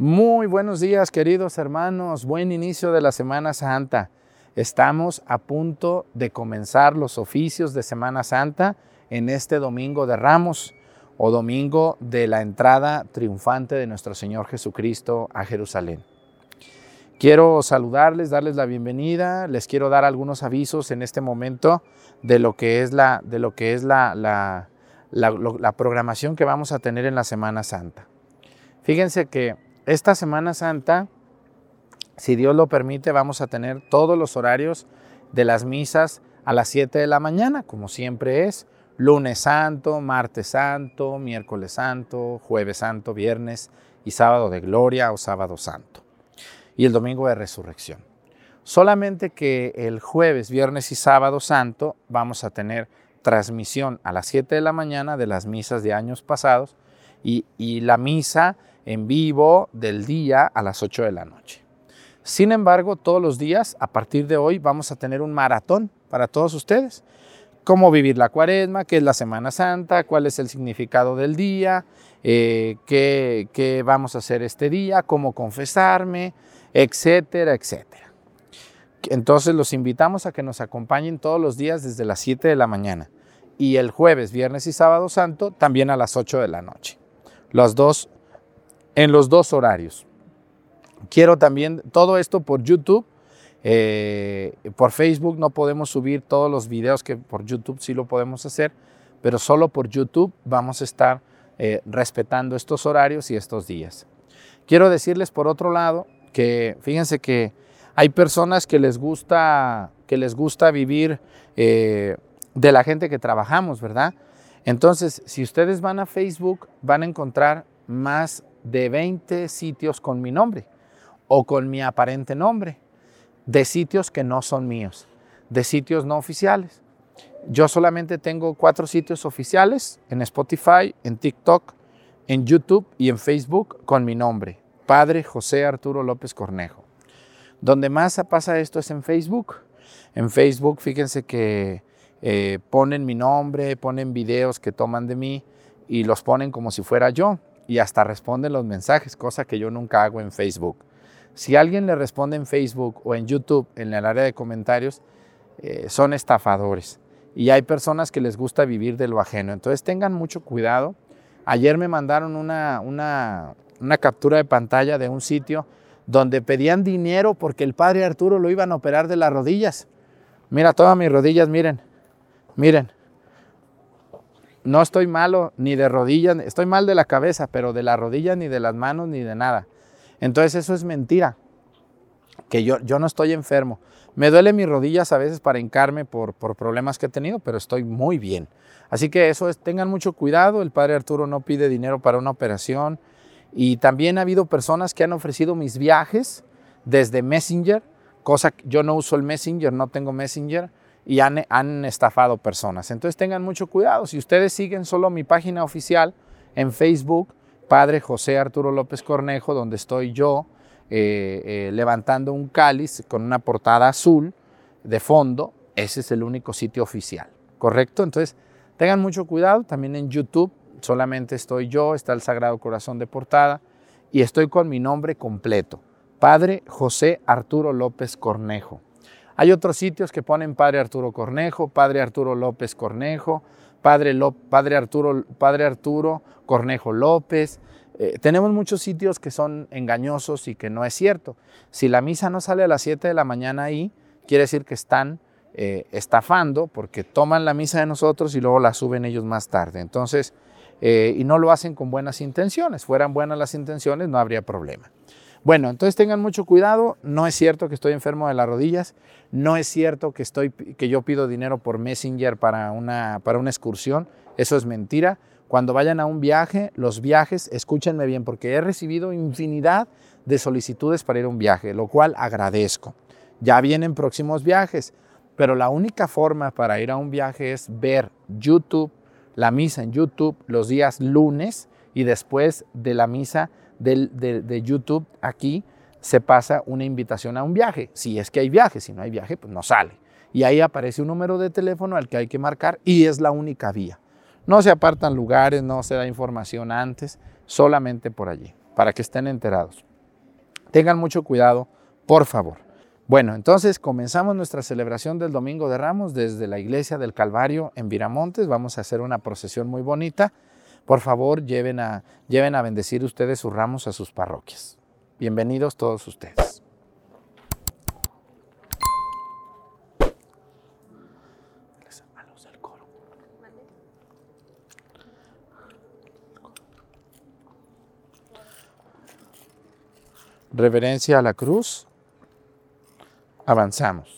Muy buenos días, queridos hermanos. Buen inicio de la Semana Santa. Estamos a punto de comenzar los oficios de Semana Santa en este domingo de Ramos o domingo de la entrada triunfante de nuestro Señor Jesucristo a Jerusalén. Quiero saludarles, darles la bienvenida, les quiero dar algunos avisos en este momento de lo que es la, de lo que es la, la, programación que vamos a tener en la Semana Santa. Fíjense que esta Semana Santa, si Dios lo permite, vamos a tener todos los horarios de las misas a las 7 de la mañana, como siempre es. Lunes Santo, Martes Santo, Miércoles Santo, Jueves Santo, Viernes y Sábado de Gloria o Sábado Santo. Y el Domingo de Resurrección. Solamente que el jueves, viernes y sábado santo vamos a tener transmisión a las 7 de la mañana de las misas de años pasados y, y la misa en vivo del día a las 8 de la noche. Sin embargo, todos los días, a partir de hoy, vamos a tener un maratón para todos ustedes. Cómo vivir la cuaresma, qué es la Semana Santa, cuál es el significado del día, eh, qué, qué vamos a hacer este día, cómo confesarme, etcétera, etcétera. Entonces los invitamos a que nos acompañen todos los días desde las 7 de la mañana y el jueves, viernes y sábado santo también a las 8 de la noche. Los dos en los dos horarios. Quiero también todo esto por YouTube. Eh, por Facebook no podemos subir todos los videos que por YouTube sí lo podemos hacer, pero solo por YouTube vamos a estar eh, respetando estos horarios y estos días. Quiero decirles por otro lado que fíjense que hay personas que les gusta, que les gusta vivir eh, de la gente que trabajamos, ¿verdad? Entonces, si ustedes van a Facebook, van a encontrar más de 20 sitios con mi nombre o con mi aparente nombre, de sitios que no son míos, de sitios no oficiales. Yo solamente tengo cuatro sitios oficiales en Spotify, en TikTok, en YouTube y en Facebook con mi nombre, Padre José Arturo López Cornejo. Donde más pasa esto es en Facebook. En Facebook, fíjense que eh, ponen mi nombre, ponen videos que toman de mí y los ponen como si fuera yo y hasta responden los mensajes, cosa que yo nunca hago en Facebook. Si alguien le responde en Facebook o en YouTube, en el área de comentarios, eh, son estafadores. Y hay personas que les gusta vivir de lo ajeno. Entonces tengan mucho cuidado. Ayer me mandaron una, una, una captura de pantalla de un sitio donde pedían dinero porque el padre Arturo lo iban a operar de las rodillas. Mira, todas mis rodillas, miren, miren. No estoy malo ni de rodillas, estoy mal de la cabeza, pero de las rodillas ni de las manos ni de nada. Entonces eso es mentira, que yo, yo no estoy enfermo. Me duele mis rodillas a veces para hincarme por, por problemas que he tenido, pero estoy muy bien. Así que eso es, tengan mucho cuidado, el padre Arturo no pide dinero para una operación y también ha habido personas que han ofrecido mis viajes desde Messenger, cosa que yo no uso el Messenger, no tengo Messenger, y han, estafado personas. Entonces tengan mucho cuidado. Si ustedes siguen solo mi página oficial en Facebook, Padre José Arturo López Cornejo, donde estoy yo eh, eh, levantando un cáliz con una portada azul de fondo, ese es el único sitio oficial, ¿correcto? Entonces tengan mucho cuidado. También en YouTube solamente estoy yo, está el Sagrado Corazón de portada y estoy con mi nombre completo, Padre José Arturo López Cornejo. Hay otros sitios que ponen Padre Arturo Cornejo, Padre Arturo López Cornejo, Padre, Arturo, Padre Arturo Cornejo López. Eh, tenemos muchos sitios que son engañosos y que no es cierto. Si la misa no sale a las 7 de la mañana ahí, quiere decir que están eh, estafando porque toman la misa de nosotros y luego la suben ellos más tarde. Entonces, eh, y no lo hacen con buenas intenciones. Fueran buenas las intenciones, no habría problema. Bueno, entonces tengan mucho cuidado, no es cierto que estoy enfermo de las rodillas, no es cierto que, estoy, que yo pido dinero por Messenger para una, para una excursión, eso es mentira. Cuando vayan a un viaje, los viajes, escúchenme bien, porque he recibido infinidad de solicitudes para ir a un viaje, lo cual agradezco. Ya vienen próximos viajes, pero la única forma para ir a un viaje es ver YouTube, la misa en YouTube los días lunes y después de la misa de, YouTube aquí se pasa una invitación a un viaje. Si es que hay viaje, si no hay viaje, pues no sale. Y ahí aparece un número de teléfono al que hay que marcar y es la única vía. No se apartan lugares, no se da información antes, solamente por allí, para que estén enterados. Tengan mucho cuidado, por favor. Bueno, entonces comenzamos nuestra celebración del Domingo de Ramos desde la iglesia del Calvario en Viramontes. Vamos a hacer una procesión muy bonita. Por favor, lleven a, lleven a bendecir ustedes sus ramos a sus parroquias. Bienvenidos todos ustedes. Reverencia a la cruz. Avanzamos.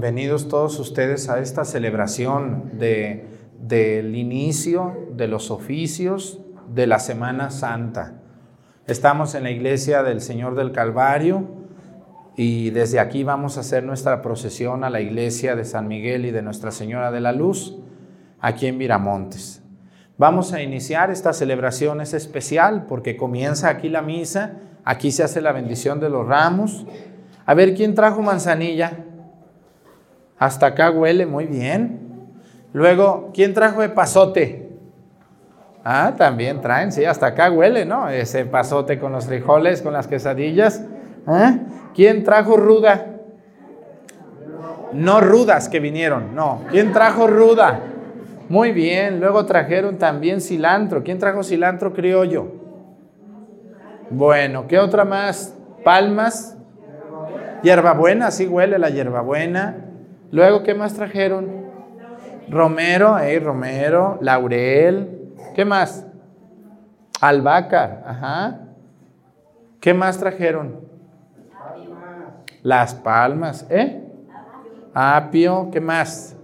Bienvenidos todos ustedes a esta celebración de, del inicio de los oficios de la Semana Santa. Estamos en la iglesia del Señor del Calvario y desde aquí vamos a hacer nuestra procesión a la iglesia de San Miguel y de Nuestra Señora de la Luz, aquí en Miramontes. Vamos a iniciar esta celebración, es especial porque comienza aquí la misa, aquí se hace la bendición de los ramos. A ver, ¿quién trajo manzanilla? Hasta acá huele muy bien. Luego, ¿quién trajo pasote? Ah, también traen, sí, hasta acá huele, ¿no? Ese pasote con los frijoles, con las quesadillas. ¿Eh? ¿Quién trajo ruda? No rudas que vinieron, no. ¿Quién trajo ruda? Muy bien, luego trajeron también cilantro. ¿Quién trajo cilantro criollo? Bueno, ¿qué otra más? Palmas. Hierbabuena, sí huele la hierbabuena. Luego, ¿qué más trajeron? Romero, eh, Romero, Laurel. ¿Qué más? Albahaca, ajá. ¿Qué más trajeron? Las palmas, ¿eh? Apio, ¿qué más?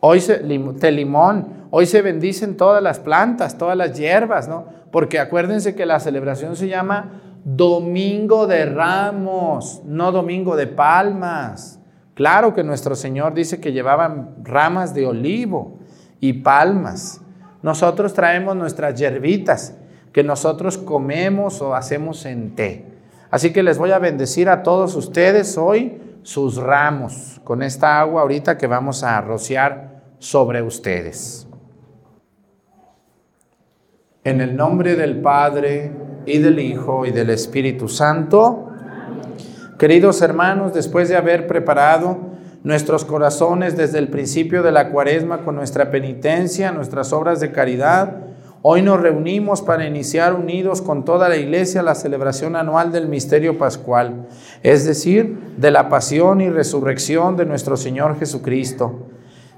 Hoy se, te limón, hoy se bendicen todas las plantas, todas las hierbas, ¿no? Porque acuérdense que la celebración se llama Domingo de Ramos, no Domingo de Palmas. Claro que nuestro Señor dice que llevaban ramas de olivo y palmas. Nosotros traemos nuestras hierbitas que nosotros comemos o hacemos en té. Así que les voy a bendecir a todos ustedes hoy sus ramos con esta agua ahorita que vamos a rociar sobre ustedes. En el nombre del Padre y del Hijo y del Espíritu Santo, Queridos hermanos, después de haber preparado nuestros corazones desde el principio de la cuaresma con nuestra penitencia, nuestras obras de caridad, hoy nos reunimos para iniciar unidos con toda la iglesia la celebración anual del misterio pascual, es decir, de la pasión y resurrección de nuestro Señor Jesucristo.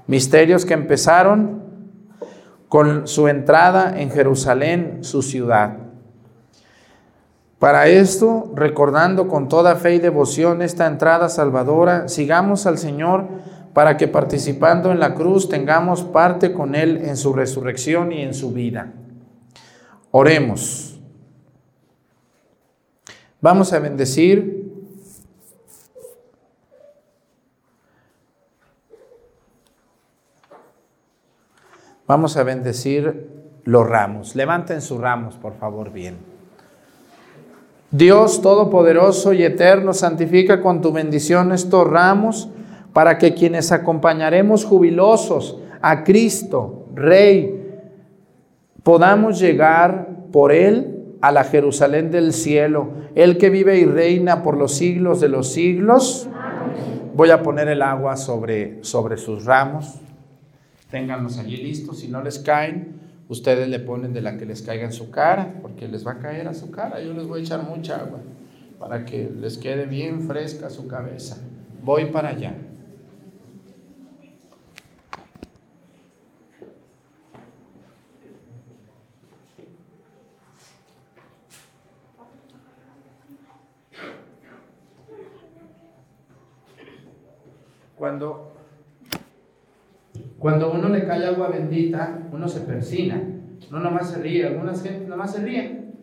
Misterios que empezaron con su entrada en Jerusalén, su ciudad. Para esto, recordando con toda fe y devoción esta entrada salvadora, sigamos al Señor para que participando en la cruz tengamos parte con Él en su resurrección y en su vida. Oremos. Vamos a bendecir Vamos a bendecir los ramos. Levanten sus ramos, por favor, bien. Dios Todopoderoso y Eterno, santifica con tu bendición estos ramos para que quienes acompañaremos jubilosos a Cristo, Rey, podamos llegar por Él a la Jerusalén del cielo, Él que vive y reina por los siglos de los siglos. Voy a poner el agua sobre, sobre sus ramos. ténganlos allí listos. Si no les caen, ustedes le ponen de la que les caiga en su cara, porque les va a caer a su cara. Yo les voy a echar mucha agua para que les quede bien fresca su cabeza. Voy para allá. Cuando, cuando uno le cae agua bendita, uno se persina. No nomás se ríe. Algunas gente nomás se ríen.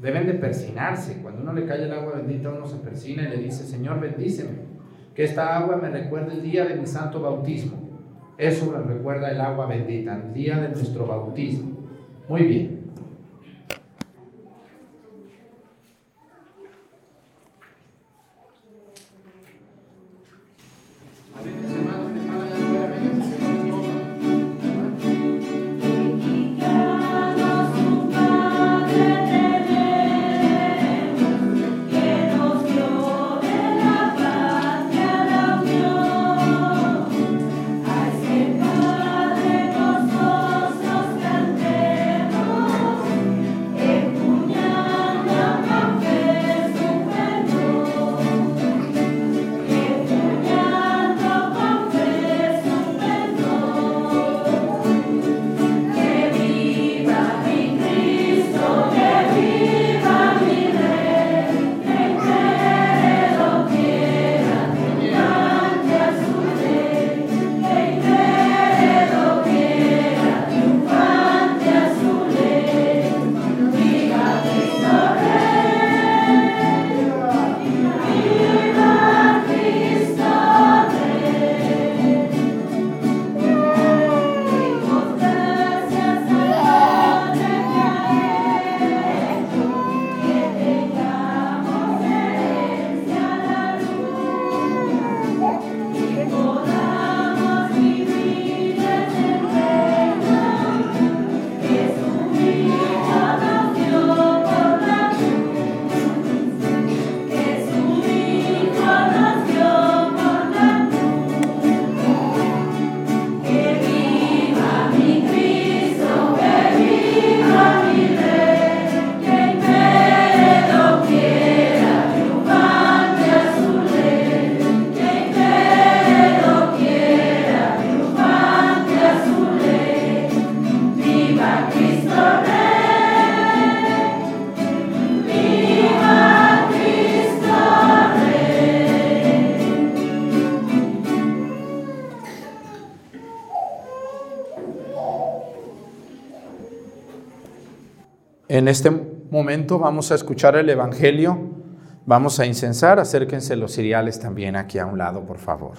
Deben de persinarse. Cuando uno le cae el agua bendita, uno se persina y le dice, Señor, bendíceme. Que esta agua me recuerde el día de mi santo bautismo. Eso me recuerda el agua bendita, el día de nuestro bautismo. Muy bien. En este momento vamos a escuchar el Evangelio, vamos a incensar, acérquense los cereales también aquí a un lado, por favor.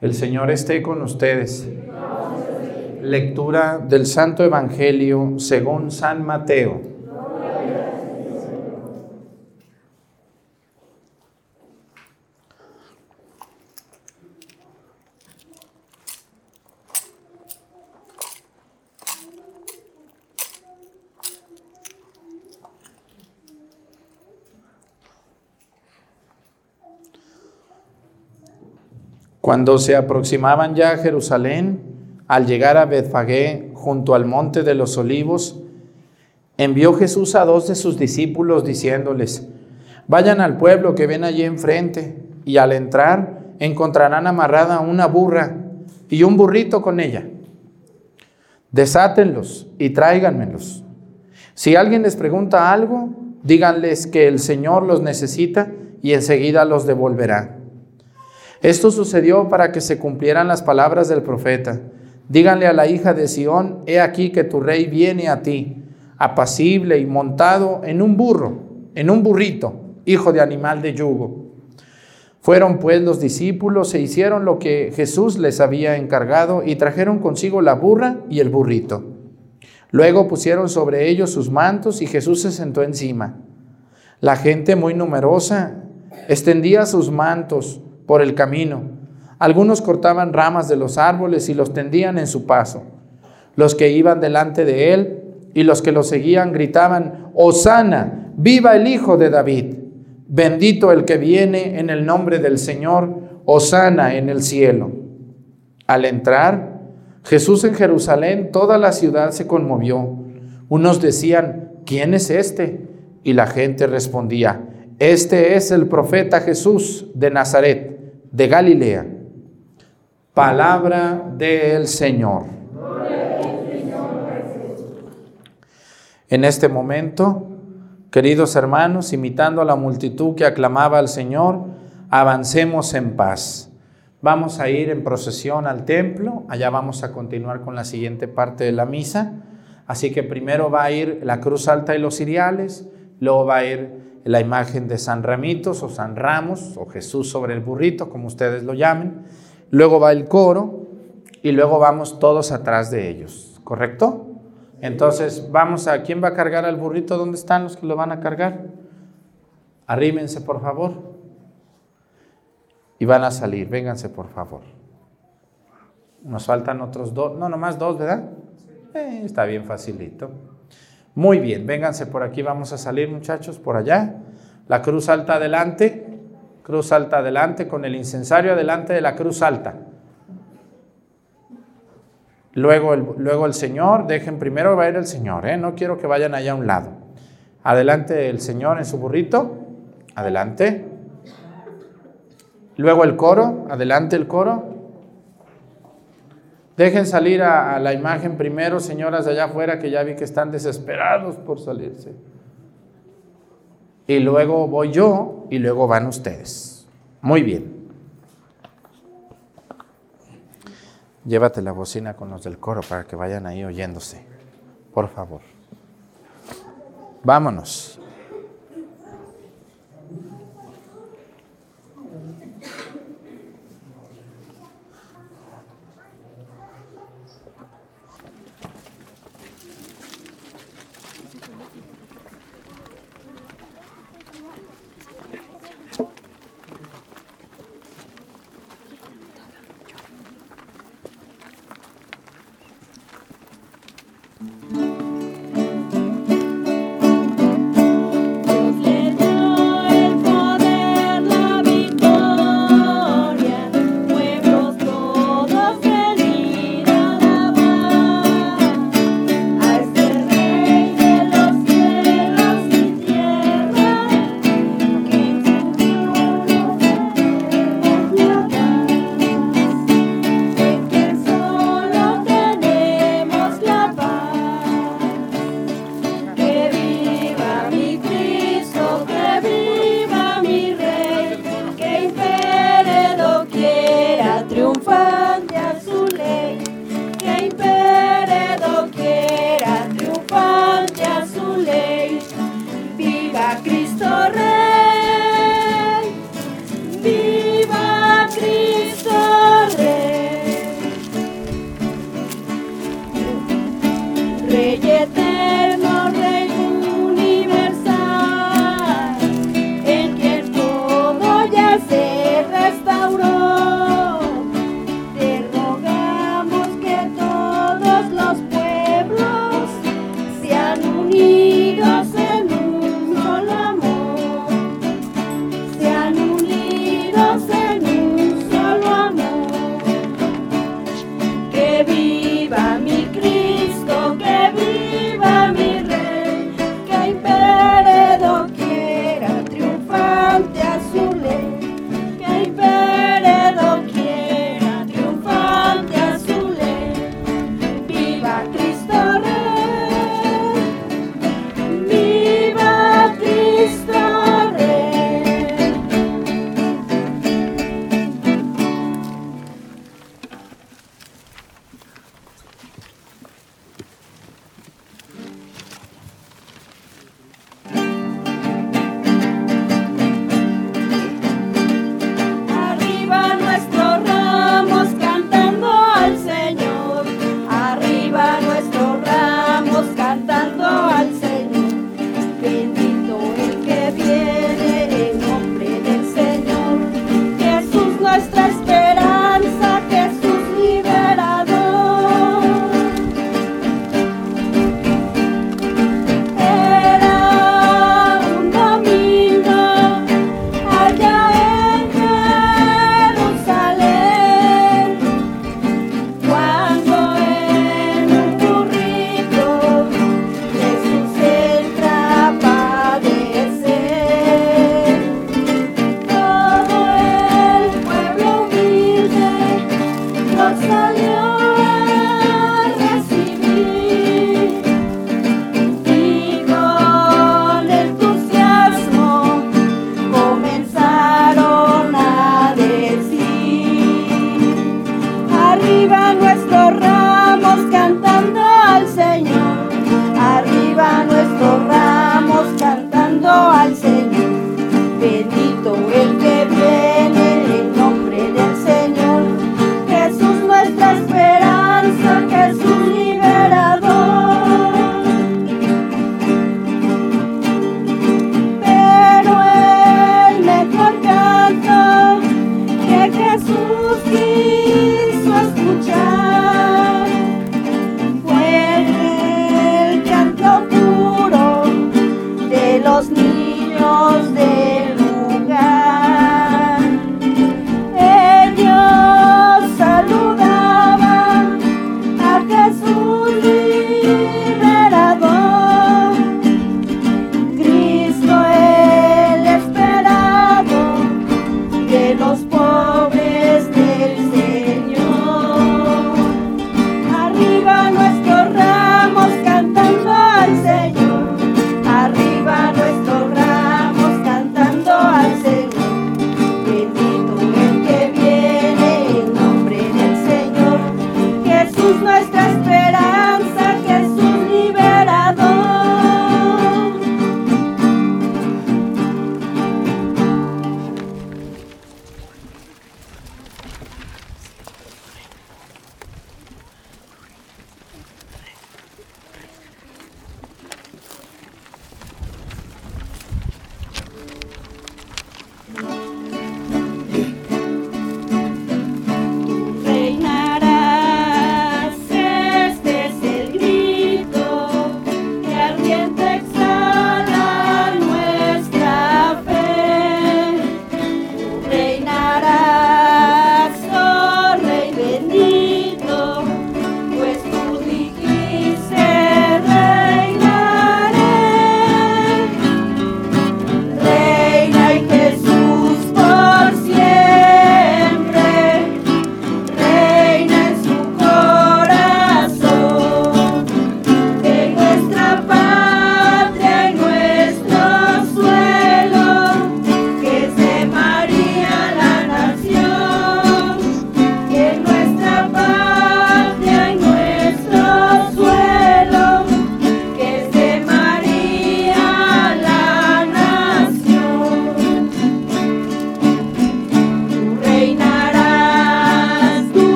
El Señor esté con ustedes. Lectura del Santo Evangelio según San Mateo. Cuando se aproximaban ya a Jerusalén, al llegar a Betfagé, junto al monte de los olivos, envió Jesús a dos de sus discípulos diciéndoles, vayan al pueblo que ven allí enfrente, y al entrar encontrarán amarrada una burra y un burrito con ella. Desátenlos y tráiganmelos. Si alguien les pregunta algo, díganles que el Señor los necesita y enseguida los devolverá. Esto sucedió para que se cumplieran las palabras del profeta. Díganle a la hija de Sión, he aquí que tu rey viene a ti, apacible y montado en un burro, en un burrito, hijo de animal de yugo. Fueron pues los discípulos e hicieron lo que Jesús les había encargado y trajeron consigo la burra y el burrito. Luego pusieron sobre ellos sus mantos y Jesús se sentó encima. La gente muy numerosa extendía sus mantos por el camino. Algunos cortaban ramas de los árboles y los tendían en su paso. Los que iban delante de él y los que lo seguían gritaban, Osana, viva el Hijo de David, bendito el que viene en el nombre del Señor, Osana en el cielo. Al entrar Jesús en Jerusalén, toda la ciudad se conmovió. Unos decían, ¿quién es este? Y la gente respondía, este es el profeta Jesús de Nazaret, de Galilea. Palabra del Señor. En este momento, queridos hermanos, imitando a la multitud que aclamaba al Señor, avancemos en paz. Vamos a ir en procesión al templo, allá vamos a continuar con la siguiente parte de la misa. Así que primero va a ir la cruz alta y los ciriales, luego va a ir la imagen de San Ramitos o San Ramos o Jesús sobre el burrito, como ustedes lo llamen. Luego va el coro y luego vamos todos atrás de ellos, ¿correcto? Entonces, vamos a, ¿quién va a cargar al burrito? ¿Dónde están los que lo van a cargar? Arrímense, por favor. Y van a salir, vénganse, por favor. Nos faltan otros dos, no, nomás dos, ¿verdad? Eh, está bien facilito. Muy bien, vénganse por aquí, vamos a salir muchachos, por allá. La cruz alta adelante, cruz alta adelante, con el incensario adelante de la cruz alta. Luego el, luego el Señor, dejen primero va a ir el Señor, ¿eh? no quiero que vayan allá a un lado. Adelante el Señor en su burrito, adelante. Luego el coro, adelante el coro. Dejen salir a, la imagen primero, señoras de allá afuera, que ya vi que están desesperados por salirse. Y luego voy yo y luego van ustedes. Muy bien. Llévate la bocina con los del coro para que vayan ahí oyéndose. Por favor. Vámonos.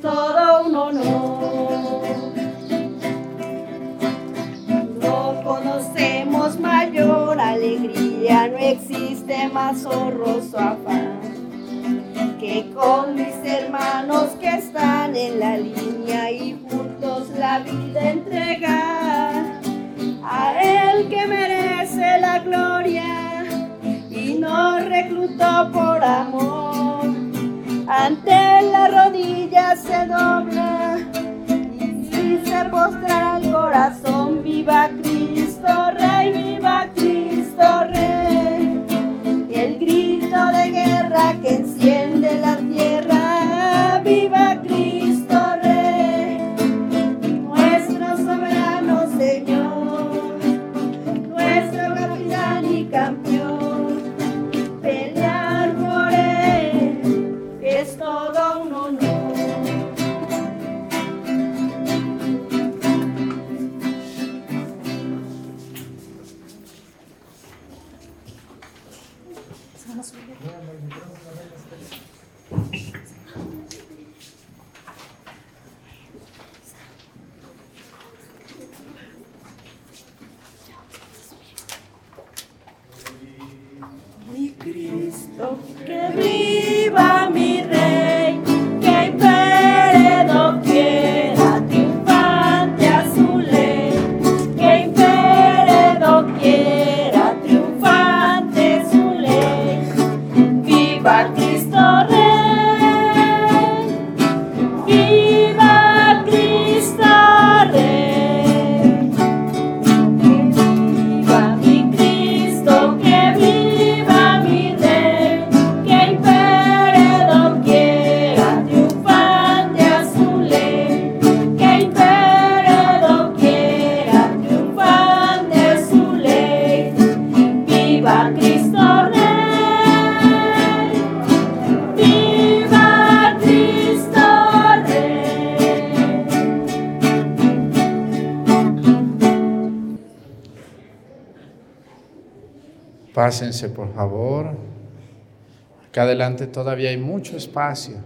todo un honor. No conocemos mayor alegría, no existe más horroroso afán que con mis hermanos que están en la línea y juntos la vida entregar a él que merece la gloria y no reclutó por amor ante la rodilla se dobla y si se postrará el corazón viva Cristo. Pásense, por favor. Acá adelante todavía hay mucho espacio.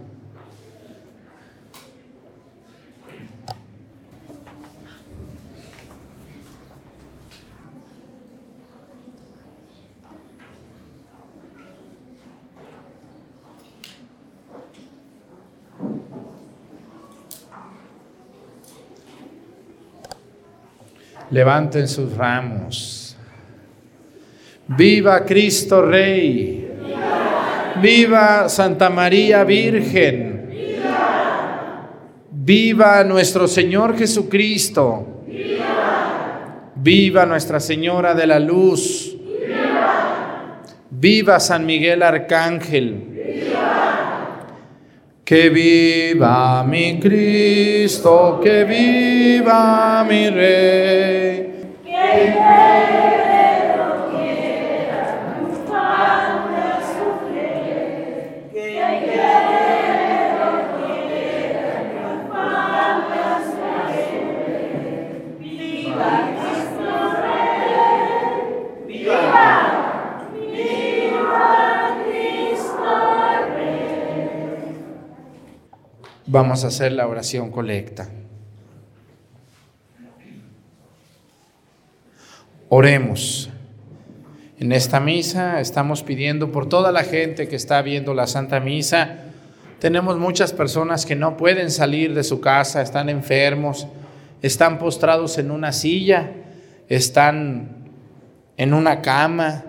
Levanten sus ramos. Viva Cristo Rey. Viva, Santa María Virgen. Viva, nuestro Señor Jesucristo. Viva, Nuestra Señora de la Luz. Viva San Miguel Arcángel. Que viva mi Cristo, que viva mi Rey. Que Vamos a hacer la oración colecta. Oremos. En esta misa estamos pidiendo por toda la gente que está viendo la Santa Misa. Tenemos muchas personas que no pueden salir de su casa, están enfermos, están postrados en una silla, están en una cama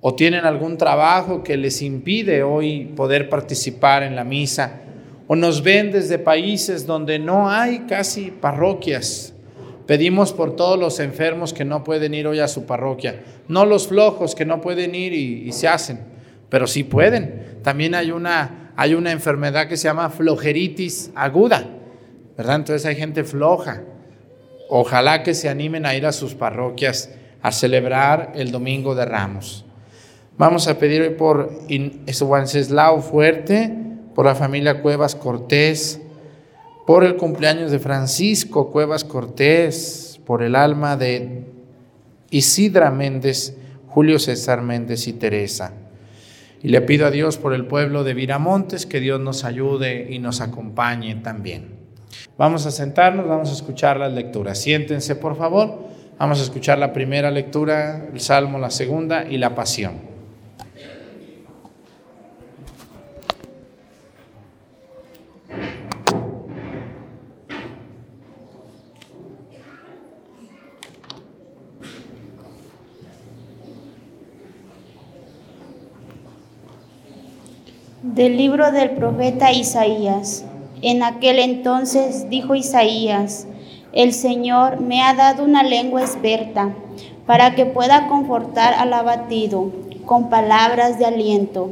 o tienen algún trabajo que les impide hoy poder participar en la misa o nos ven desde países donde no hay casi parroquias. Pedimos por todos los enfermos que no pueden ir hoy a su parroquia, no los flojos que no pueden ir y, se hacen, pero sí pueden. También hay una, hay una enfermedad que se llama flojeritis aguda, ¿verdad? Entonces hay gente floja. Ojalá que se animen a ir a sus parroquias a celebrar el Domingo de Ramos. Vamos a pedir hoy por Wenceslao Fuerte, por la familia Cuevas Cortés, por el cumpleaños de Francisco Cuevas Cortés, por el alma de Isidra Méndez, Julio César Méndez y Teresa. Y le pido a Dios por el pueblo de Viramontes que Dios nos ayude y nos acompañe también. Vamos a sentarnos, vamos a escuchar las lecturas. Siéntense, por favor. Vamos a escuchar la primera lectura, el Salmo, la segunda y la Pasión. Del libro del profeta Isaías. En aquel entonces dijo Isaías, el Señor me ha dado una lengua experta para que pueda confortar al abatido con palabras de aliento.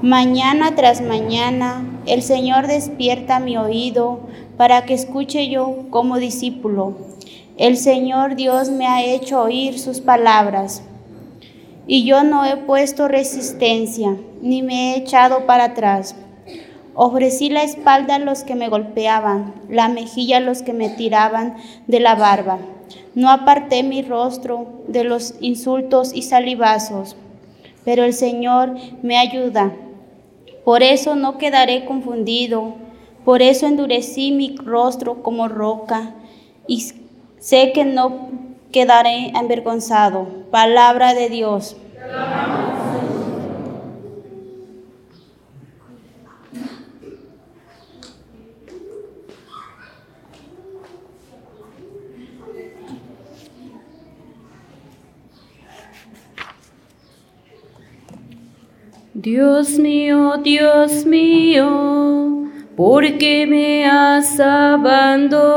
Mañana tras mañana el Señor despierta mi oído para que escuche yo como discípulo. El Señor Dios me ha hecho oír sus palabras y yo no he puesto resistencia, ni me he echado para atrás. Ofrecí la espalda a los que me golpeaban, la mejilla a los que me tiraban de la barba. No aparté mi rostro de los insultos y salivazos, pero el Señor me ayuda. Por eso no quedaré confundido, por eso endurecí mi rostro como roca y sé que no quedaré avergonzado. Palabra de Dios. Dios mío, Dios mío, ¿por qué me has abandonado?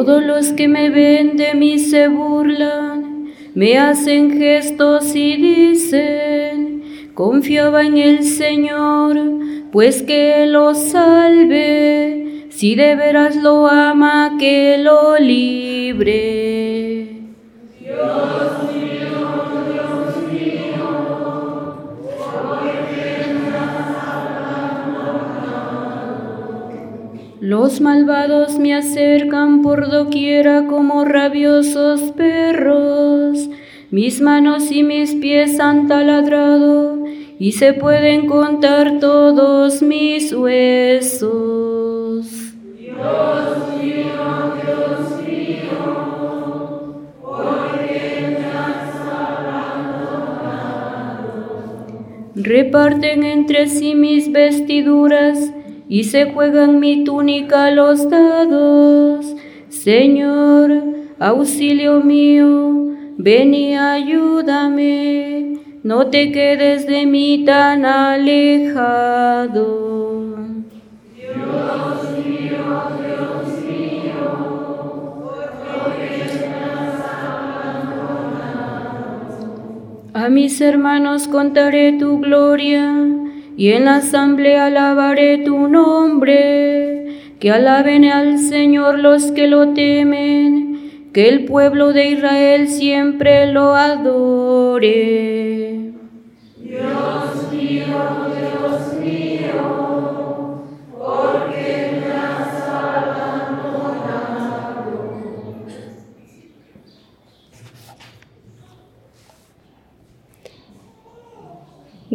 Todos los que me ven de mí se burlan, me hacen gestos y dicen, confiaba en el Señor, pues que lo salve, si de veras lo ama, que lo libre. Los malvados me acercan por doquiera como rabiosos perros. Mis manos y mis pies han taladrado y se pueden contar todos mis huesos. Dios mío, Dios mío, ¿por qué Reparten entre sí mis vestiduras y se juegan mi túnica los dados. Señor, auxilio mío, ven y ayúdame, no te quedes de mí tan alejado. Dios mío, Dios mío, ¿por qué me has? A mis hermanos contaré tu gloria y en la asamblea alabaré tu nombre. Que alaben al Señor los que lo temen, que el pueblo de Israel siempre lo adore.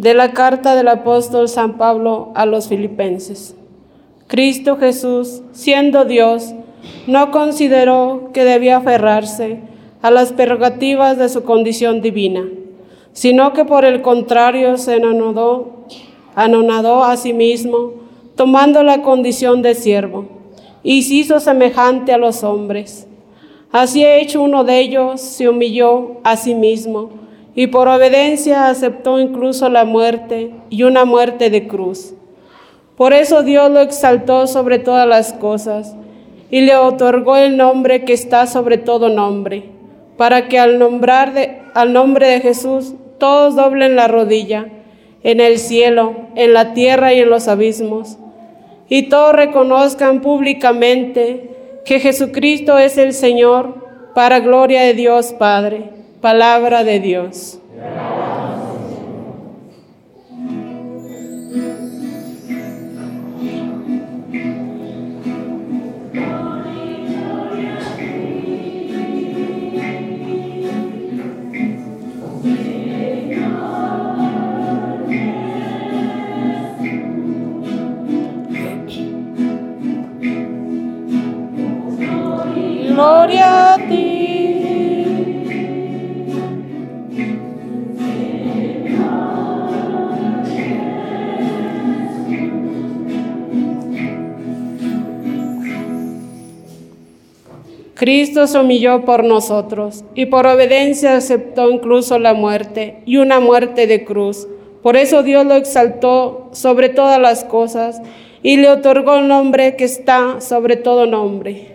De la carta del apóstol San Pablo a los filipenses. Cristo Jesús, siendo Dios, no consideró que debía aferrarse a las prerrogativas de su condición divina, sino que por el contrario se anonadó, anonadó a sí mismo, tomando la condición de siervo, y se hizo semejante a los hombres. Así hecho uno de ellos, se humilló a sí mismo y por obediencia aceptó incluso la muerte y una muerte de cruz. Por eso Dios lo exaltó sobre todas las cosas y le otorgó el nombre que está sobre todo nombre, para que al, nombrar al nombre de Jesús todos doblen la rodilla, en el cielo, en la tierra y en los abismos, y todos reconozcan públicamente que Jesucristo es el Señor, para gloria de Dios Padre. Palabra de Dios. Cristo se humilló por nosotros y por obediencia aceptó incluso la muerte y una muerte de cruz. Por eso Dios lo exaltó sobre todas las cosas y le otorgó el nombre que está sobre todo nombre.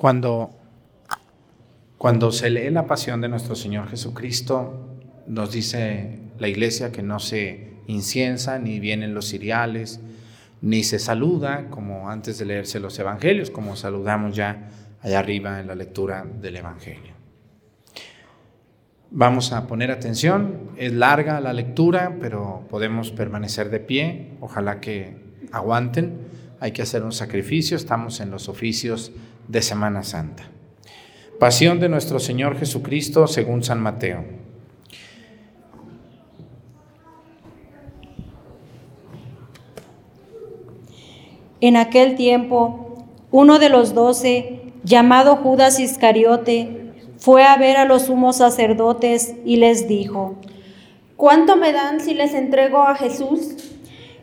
Cuando, cuando se lee la pasión de nuestro Señor Jesucristo, nos dice la iglesia que no se inciensa, ni vienen los cereales, ni se saluda, como antes de leerse los evangelios, como saludamos ya allá arriba en la lectura del evangelio. Vamos a poner atención, es larga la lectura, pero podemos permanecer de pie, ojalá que aguanten, hay que hacer un sacrificio, estamos en los oficios de Semana Santa. Pasión de nuestro Señor Jesucristo según San Mateo. En aquel tiempo, uno de los doce, llamado Judas Iscariote, fue a ver a los sumos sacerdotes y les dijo, ¿Cuánto me dan si les entrego a Jesús?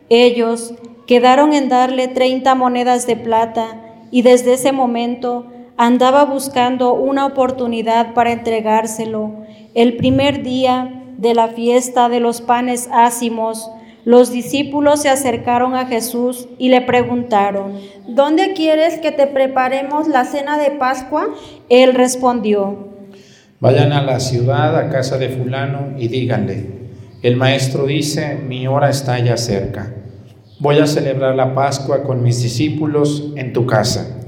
ellos quedaron en darle treinta monedas de plata y desde ese momento andaba buscando una oportunidad para entregárselo. El primer día de la fiesta de los panes ácimos, los discípulos se acercaron a Jesús y le preguntaron, ¿Dónde quieres que te preparemos la cena de Pascua? Él respondió, Vayan a la ciudad, a casa de fulano, y díganle, el maestro dice, mi hora está ya cerca. Voy a celebrar la Pascua con mis discípulos en tu casa.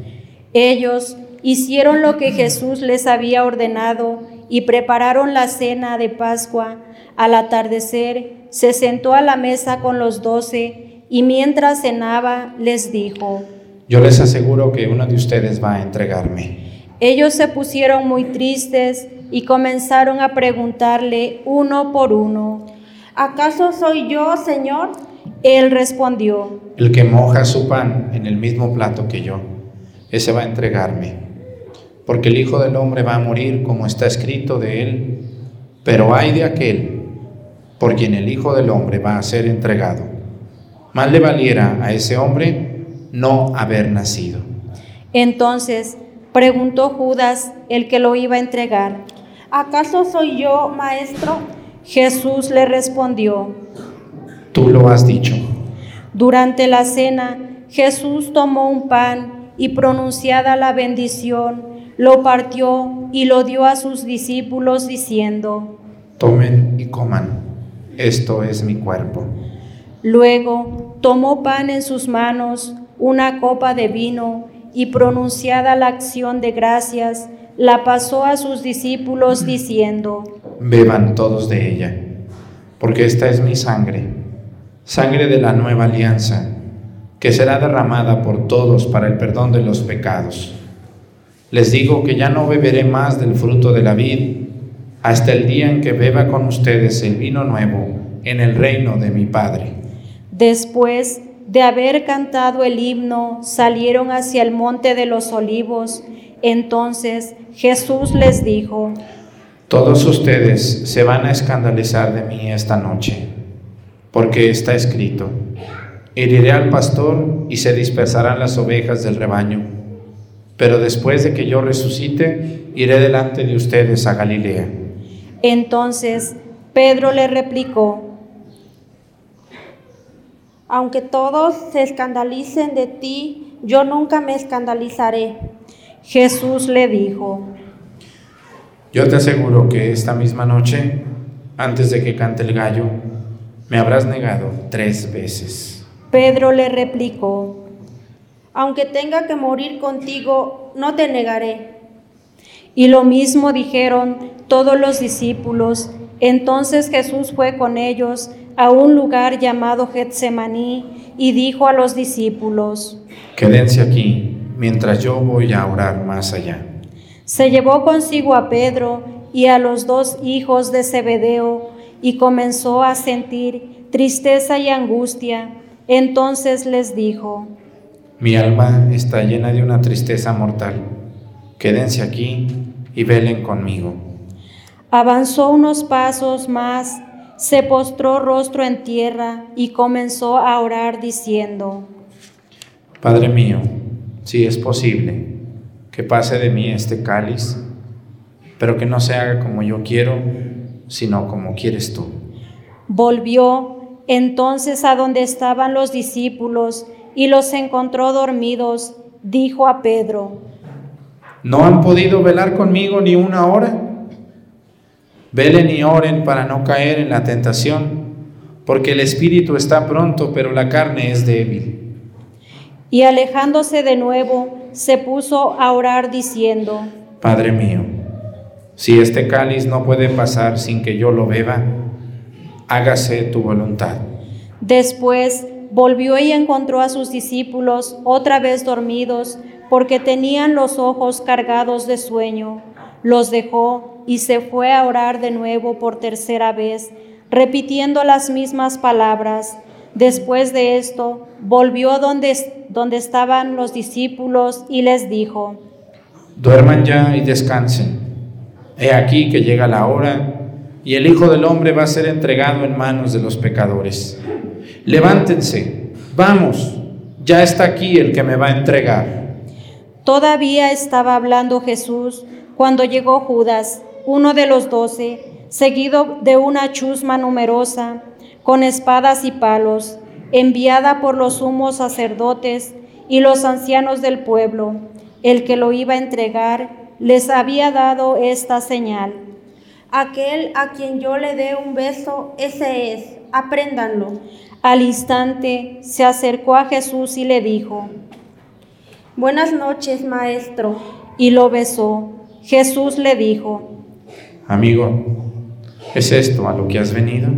Ellos hicieron lo que Jesús les había ordenado y prepararon la cena de Pascua. Al atardecer se sentó a la mesa con los doce y mientras cenaba les dijo, Yo les aseguro que uno de ustedes va a entregarme. ellos se pusieron muy tristes y comenzaron a preguntarle uno por uno. ¿Acaso soy yo, Señor? Él respondió, El que moja su pan en el mismo plato que yo, ese va a entregarme. Porque el Hijo del Hombre va a morir como está escrito de él, pero hay de aquel por quien el Hijo del Hombre va a ser entregado. Más le valiera a ese hombre no haber nacido. Entonces preguntó Judas, el que lo iba a entregar. ¿Acaso soy yo, Maestro? Jesús le respondió, Tú lo has dicho. Durante la cena, Jesús tomó un pan y pronunciada la bendición, lo partió y lo dio a sus discípulos diciendo, Tomen y coman. Esto es mi cuerpo. Luego tomó pan en sus manos, una copa de vino, y pronunciada la acción de gracias, la pasó a sus discípulos diciendo, Beban todos de ella, porque esta es mi sangre, sangre de la nueva alianza, que será derramada por todos para el perdón de los pecados. Les digo que ya no beberé más del fruto de la vid hasta el día en que beba con ustedes el vino nuevo en el reino de mi Padre. Después de haber cantado el himno, salieron hacia el monte de los olivos. Entonces Jesús les dijo, Todos ustedes se van a escandalizar de mí esta noche, porque está escrito, heriré al pastor y se dispersarán las ovejas del rebaño, pero después de que yo resucite, iré delante de ustedes a Galilea. Entonces Pedro le replicó, Aunque todos se escandalicen de ti, yo nunca me escandalizaré. Jesús le dijo, Yo te aseguro que esta misma noche, antes de que cante el gallo, me habrás negado tres veces. Pedro le replicó, Aunque tenga que morir contigo, no te negaré. y lo mismo dijeron todos los discípulos. Entonces Jesús fue con ellos a un lugar llamado Getsemaní y dijo a los discípulos, Quédense aquí mientras yo voy a orar más allá. Se llevó consigo a Pedro y a los dos hijos de Zebedeo y comenzó a sentir tristeza y angustia. Entonces les dijo, Mi alma está llena de una tristeza mortal. Quédense aquí y velen conmigo. avanzó unos pasos más, se postró rostro en tierra y comenzó a orar diciendo, Padre mío, si es posible, que pase de mí este cáliz, pero que no se haga como yo quiero, sino como quieres tú. Volvió entonces a donde estaban los discípulos y los encontró dormidos. Dijo a Pedro, ¿No han podido velar conmigo ni una hora? Velen y oren para no caer en la tentación, porque el espíritu está pronto, pero la carne es débil. y alejándose de nuevo, se puso a orar diciendo, Padre mío, si este cáliz no puede pasar sin que yo lo beba, hágase tu voluntad. Después volvió y encontró a sus discípulos otra vez dormidos, porque tenían los ojos cargados de sueño. Los dejó y se fue a orar de nuevo por tercera vez, repitiendo las mismas palabras. Después de esto, volvió donde, donde estaban los discípulos y les dijo, Duerman ya y descansen. He aquí que llega la hora y el Hijo del Hombre va a ser entregado en manos de los pecadores. Levántense, vamos, ya está aquí el que me va a entregar. Todavía estaba hablando Jesús cuando llegó Judas, uno de los doce, seguido de una chusma numerosa, con espadas y palos, enviada por los sumos sacerdotes y los ancianos del pueblo. El que lo iba a entregar les había dado esta señal. Aquel a quien yo le dé un beso, ese es. Apréndanlo. Al instante se acercó a Jesús y le dijo, Buenas noches, maestro. y lo besó. Jesús le dijo, Amigo, ¿es esto a lo que has venido?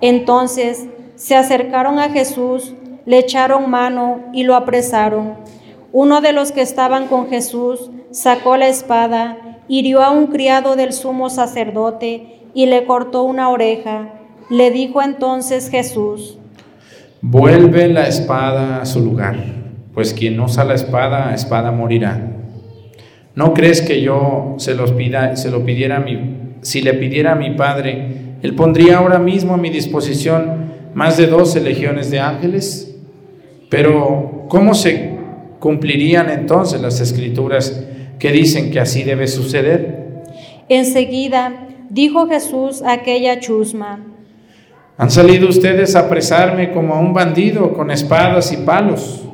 Entonces se acercaron a Jesús le echaron mano y lo apresaron. Uno de los que estaban con Jesús sacó la espada, hirió a un criado del sumo sacerdote y le cortó una oreja. Le dijo entonces Jesús, Vuelve la espada a su lugar, pues quien usa la espada, espada morirá. ¿No crees que yo se, los pida, se lo pidiera a mi, si le pidiera a mi Padre, él pondría ahora mismo a mi disposición más de doce legiones de ángeles? Pero, ¿cómo se cumplirían entonces las escrituras que dicen que así debe suceder? Enseguida dijo Jesús a aquella chusma, Han salido ustedes a apresarme como a un bandido con espadas y palos.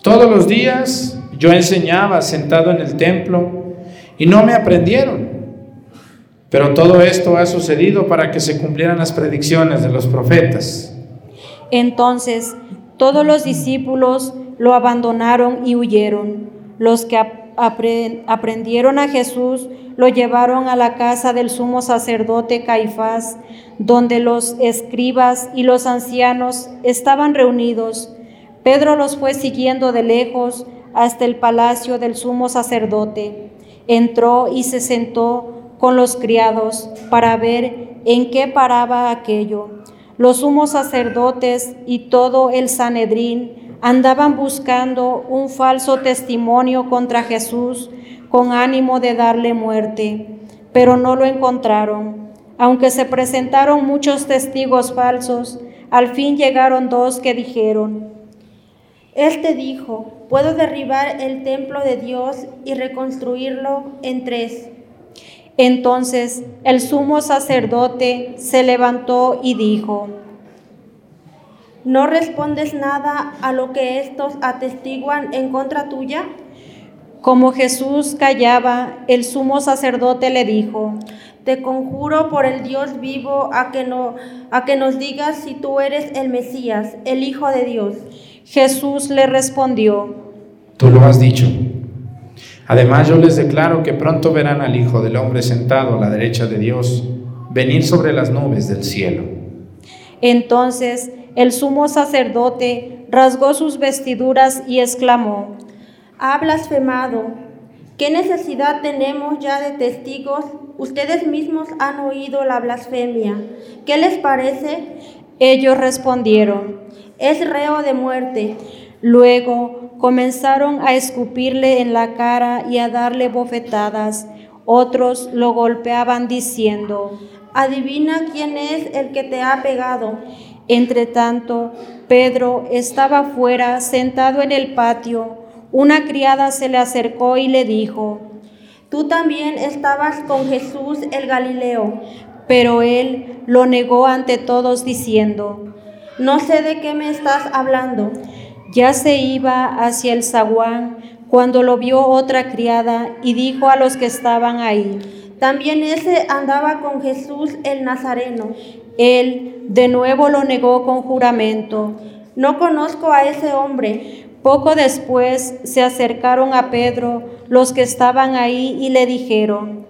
Todos los días yo enseñaba sentado en el templo y no me aprendieron. Pero todo esto ha sucedido para que se cumplieran las predicciones de los profetas. Entonces todos los discípulos lo abandonaron y huyeron. Los que aprendieron a Jesús lo llevaron a la casa del sumo sacerdote Caifás, donde los escribas y los ancianos estaban reunidos. Pedro los fue siguiendo de lejos hasta el palacio del sumo sacerdote. Entró y se sentó con los criados para ver en qué paraba aquello. Los sumos sacerdotes y todo el Sanedrín andaban buscando un falso testimonio contra Jesús con ánimo de darle muerte, pero no lo encontraron. Aunque se presentaron muchos testigos falsos, al fin llegaron dos que dijeron, Este dijo, puedo derribar el templo de Dios y reconstruirlo en tres. Entonces el sumo sacerdote se levantó y dijo, ¿No respondes nada a lo que estos atestiguan en contra tuya? como Jesús callaba, el sumo sacerdote le dijo, Te conjuro por el Dios vivo a que, no, a que nos digas si tú eres el Mesías, el Hijo de Dios. Jesús le respondió, Tú lo has dicho. Además yo les declaro que pronto verán al Hijo del Hombre sentado a la derecha de Dios, venir sobre las nubes del cielo. Entonces el sumo sacerdote rasgó sus vestiduras y exclamó, Ha blasfemado. ¿Qué necesidad tenemos ya de testigos? Ustedes mismos han oído la blasfemia. ¿Qué les parece? Ellos respondieron, Es reo de muerte. Luego comenzaron a escupirle en la cara y a darle bofetadas. Otros lo golpeaban diciendo, Adivina quién es el que te ha pegado. Entre tanto, Pedro estaba fuera, sentado en el patio. Una criada se le acercó y le dijo, Tú también estabas con Jesús el Galileo. pero él lo negó ante todos diciendo, No sé de qué me estás hablando. ya se iba hacia el zaguán cuando lo vio otra criada y dijo a los que estaban ahí, También ese andaba con Jesús el Nazareno. Él de nuevo lo negó con juramento. No conozco a ese hombre. Poco después se acercaron a Pedro los que estaban ahí y le dijeron,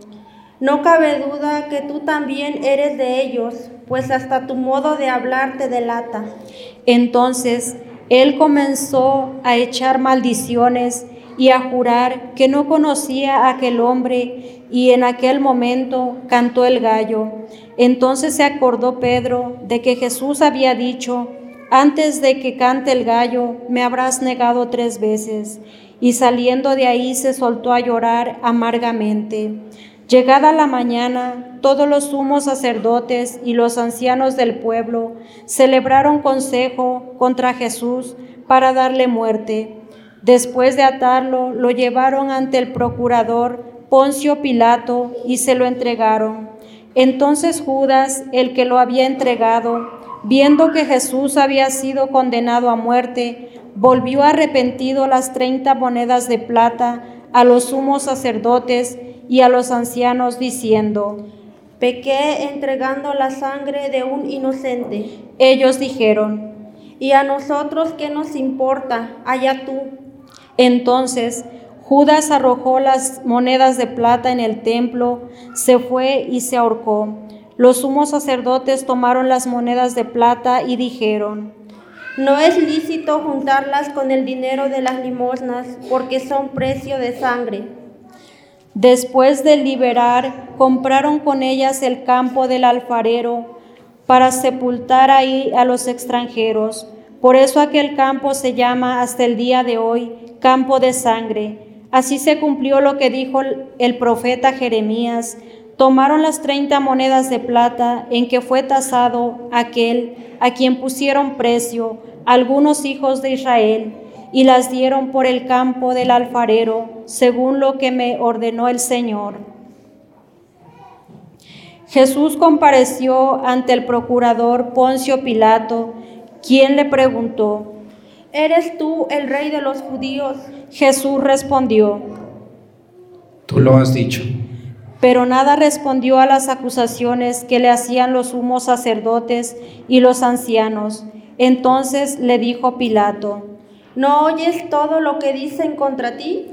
No cabe duda que tú también eres de ellos, pues hasta tu modo de hablar te delata. Entonces él comenzó a echar maldiciones y a jurar que no conocía a aquel hombre y en aquel momento cantó el gallo. Entonces se acordó Pedro de que Jesús había dicho, antes de que cante el gallo, me habrás negado tres veces. Y saliendo de ahí se soltó a llorar amargamente. Llegada la mañana, todos los sumos sacerdotes y los ancianos del pueblo celebraron consejo contra Jesús para darle muerte. Después de atarlo, lo llevaron ante el procurador Poncio Pilato y se lo entregaron. Entonces Judas, el que lo había entregado, viendo que Jesús había sido condenado a muerte, volvió arrepentido las treinta monedas de plata a los sumos sacerdotes y a los ancianos, diciendo, Pequé entregando la sangre de un inocente. ellos dijeron, Y a nosotros qué nos importa, allá tú. Entonces Judas arrojó las monedas de plata en el templo, se fue y se ahorcó. Los sumos sacerdotes tomaron las monedas de plata y dijeron, No es lícito juntarlas con el dinero de las limosnas, porque son precio de sangre. Después de liberar, compraron con ellas el campo del alfarero para sepultar ahí a los extranjeros. Por eso aquel campo se llama hasta el día de hoy campo de sangre. Así se cumplió lo que dijo el profeta Jeremías. Tomaron las treinta monedas de plata en que fue tasado aquel a quien pusieron precio algunos hijos de Israel y las dieron por el campo del alfarero, según lo que me ordenó el Señor. Jesús compareció ante el procurador Poncio Pilato, quien le preguntó, ¿Eres tú el rey de los judíos? Jesús respondió, Tú lo has dicho. Pero nada respondió a las acusaciones que le hacían los sumos sacerdotes y los ancianos. Entonces le dijo Pilato, ¿no oyes todo lo que dicen contra ti?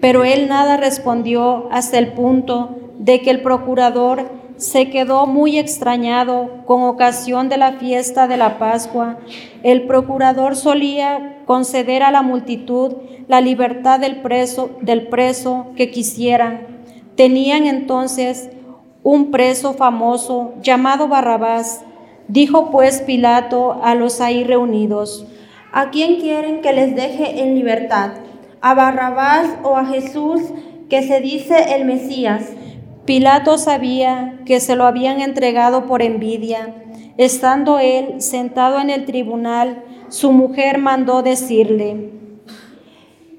Pero él nada respondió hasta el punto de que el procurador se quedó muy extrañado con ocasión de la fiesta de la Pascua. El procurador solía conceder a la multitud la libertad del preso, del preso que quisieran. Tenían entonces un preso famoso llamado Barrabás. Dijo pues Pilato a los ahí reunidos, ¿a quién quieren que les deje en libertad? ¿A Barrabás o a Jesús que se dice el Mesías? Pilato sabía que se lo habían entregado por envidia. Estando él sentado en el tribunal, su mujer mandó decirle,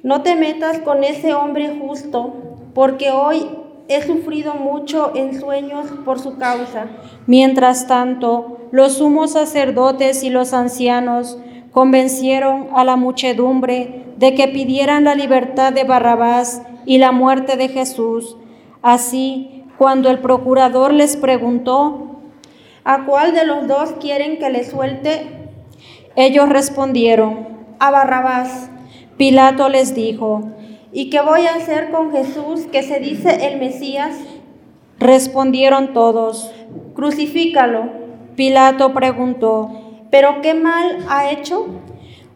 No te metas con ese hombre justo, porque hoy he sufrido mucho en sueños por su causa. Mientras tanto, los sumos sacerdotes y los ancianos convencieron a la muchedumbre de que pidieran la libertad de Barrabás y la muerte de Jesús. Así, cuando el procurador les preguntó, ¿a cuál de los dos quieren que le suelte? Ellos respondieron, a Barrabás. Pilato les dijo, ¿y qué voy a hacer con Jesús que se dice el Mesías? Respondieron todos, crucifícalo. Pilato preguntó, ¿pero qué mal ha hecho?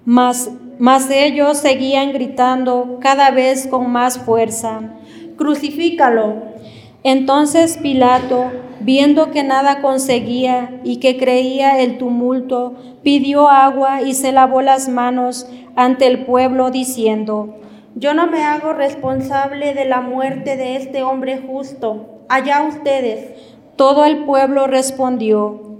Mas, mas ellos seguían gritando cada vez con más fuerza, crucifícalo. Entonces Pilato, viendo que nada conseguía y que creía el tumulto, pidió agua y se lavó las manos ante el pueblo diciendo, Yo no me hago responsable de la muerte de este hombre justo, allá ustedes. Todo el pueblo respondió,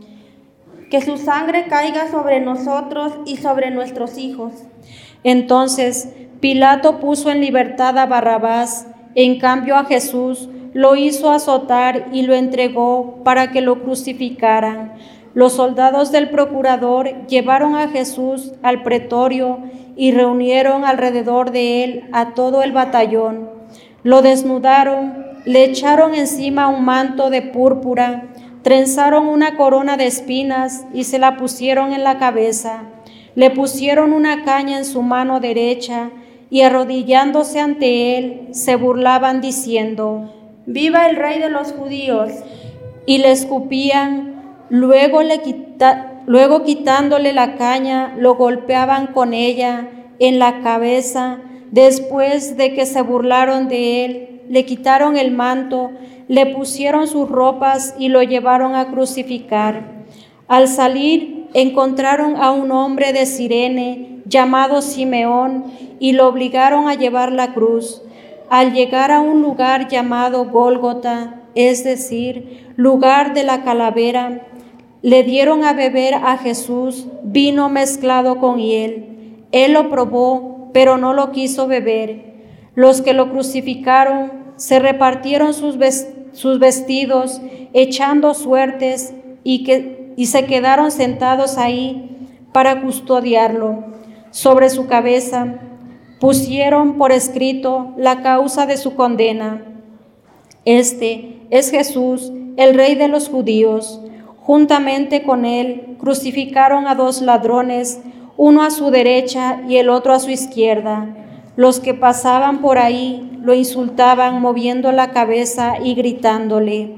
Que su sangre caiga sobre nosotros y sobre nuestros hijos. Entonces Pilato puso en libertad a Barrabás, en cambio a Jesús, lo hizo azotar y lo entregó para que lo crucificaran. Los soldados del procurador llevaron a Jesús al pretorio y reunieron alrededor de él a todo el batallón. Lo desnudaron, le echaron encima un manto de púrpura, trenzaron una corona de espinas y se la pusieron en la cabeza. Le pusieron una caña en su mano derecha y arrodillándose ante él se burlaban diciendo, Viva el rey de los judíos. Y le escupían, luego, le luego quitándole la caña, lo golpeaban con ella en la cabeza. Después de que se burlaron de él, le quitaron el manto, le pusieron sus ropas y lo llevaron a crucificar. Al salir, encontraron a un hombre de Sirene llamado Simeón y lo obligaron a llevar la cruz. Al llegar a un lugar llamado Gólgota, es decir, lugar de la calavera, le dieron a beber a Jesús vino mezclado con hiel. Él lo probó, pero no lo quiso beber. Los que lo crucificaron se repartieron sus, vestidos, echando suertes, y, que, y se quedaron sentados ahí para custodiarlo. Sobre su cabeza pusieron por escrito la causa de su condena. Este es Jesús, el rey de los judíos. Juntamente con él crucificaron a dos ladrones, uno a su derecha y el otro a su izquierda. Los que pasaban por ahí lo insultaban moviendo la cabeza y gritándole,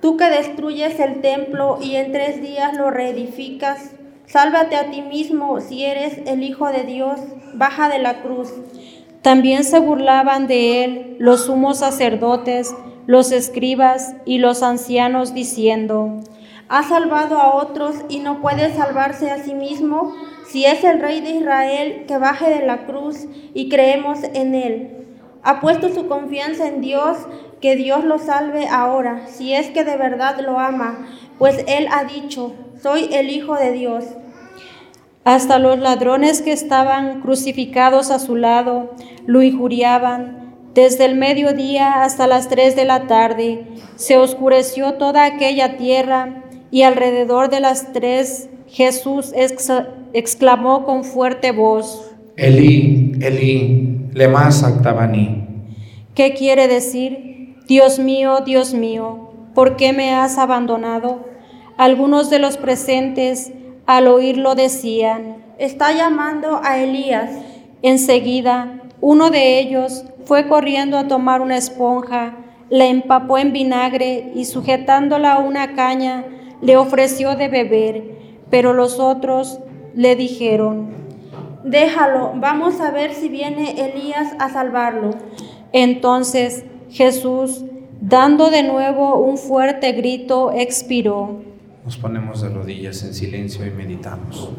Tú que destruyes el templo y en tres días lo reedificas, Sálvate a ti mismo si eres el Hijo de Dios, baja de la cruz. También se burlaban de él los sumos sacerdotes, los escribas y los ancianos, diciendo, Ha salvado a otros y no puede salvarse a sí mismo. Si es el Rey de Israel, que baje de la cruz y creemos en él. Ha puesto su confianza en Dios, que Dios lo salve ahora, si es que de verdad lo ama, pues él ha dicho, soy el Hijo de Dios. Hasta los ladrones que estaban crucificados a su lado lo injuriaban. Desde el mediodía hasta las tres de la tarde se oscureció toda aquella tierra y alrededor de las tres Jesús exclamó con fuerte voz, Elí, Elí, lema sabachthani. ¿Qué quiere decir? Dios mío, Dios mío, ¿por qué me has abandonado? Algunos de los presentes al oírlo decían, está llamando a Elías. Enseguida, uno de ellos fue corriendo a tomar una esponja, la empapó en vinagre y sujetándola a una caña, le ofreció de beber. Pero los otros le dijeron, déjalo, vamos a ver si viene Elías a salvarlo. Entonces Jesús, dando de nuevo un fuerte grito, expiró. Nos ponemos de rodillas en silencio y meditamos.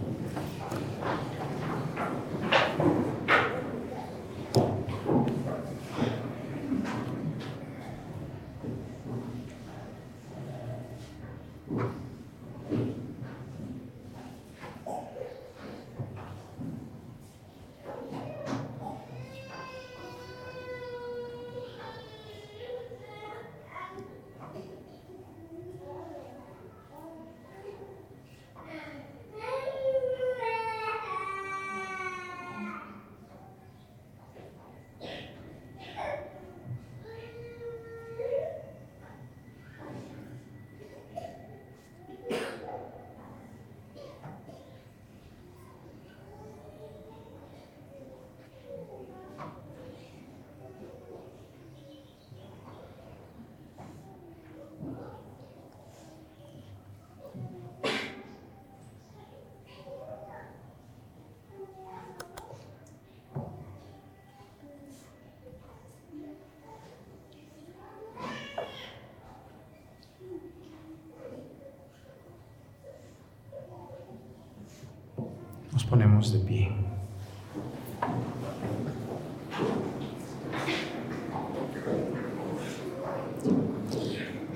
Ponemos de pie.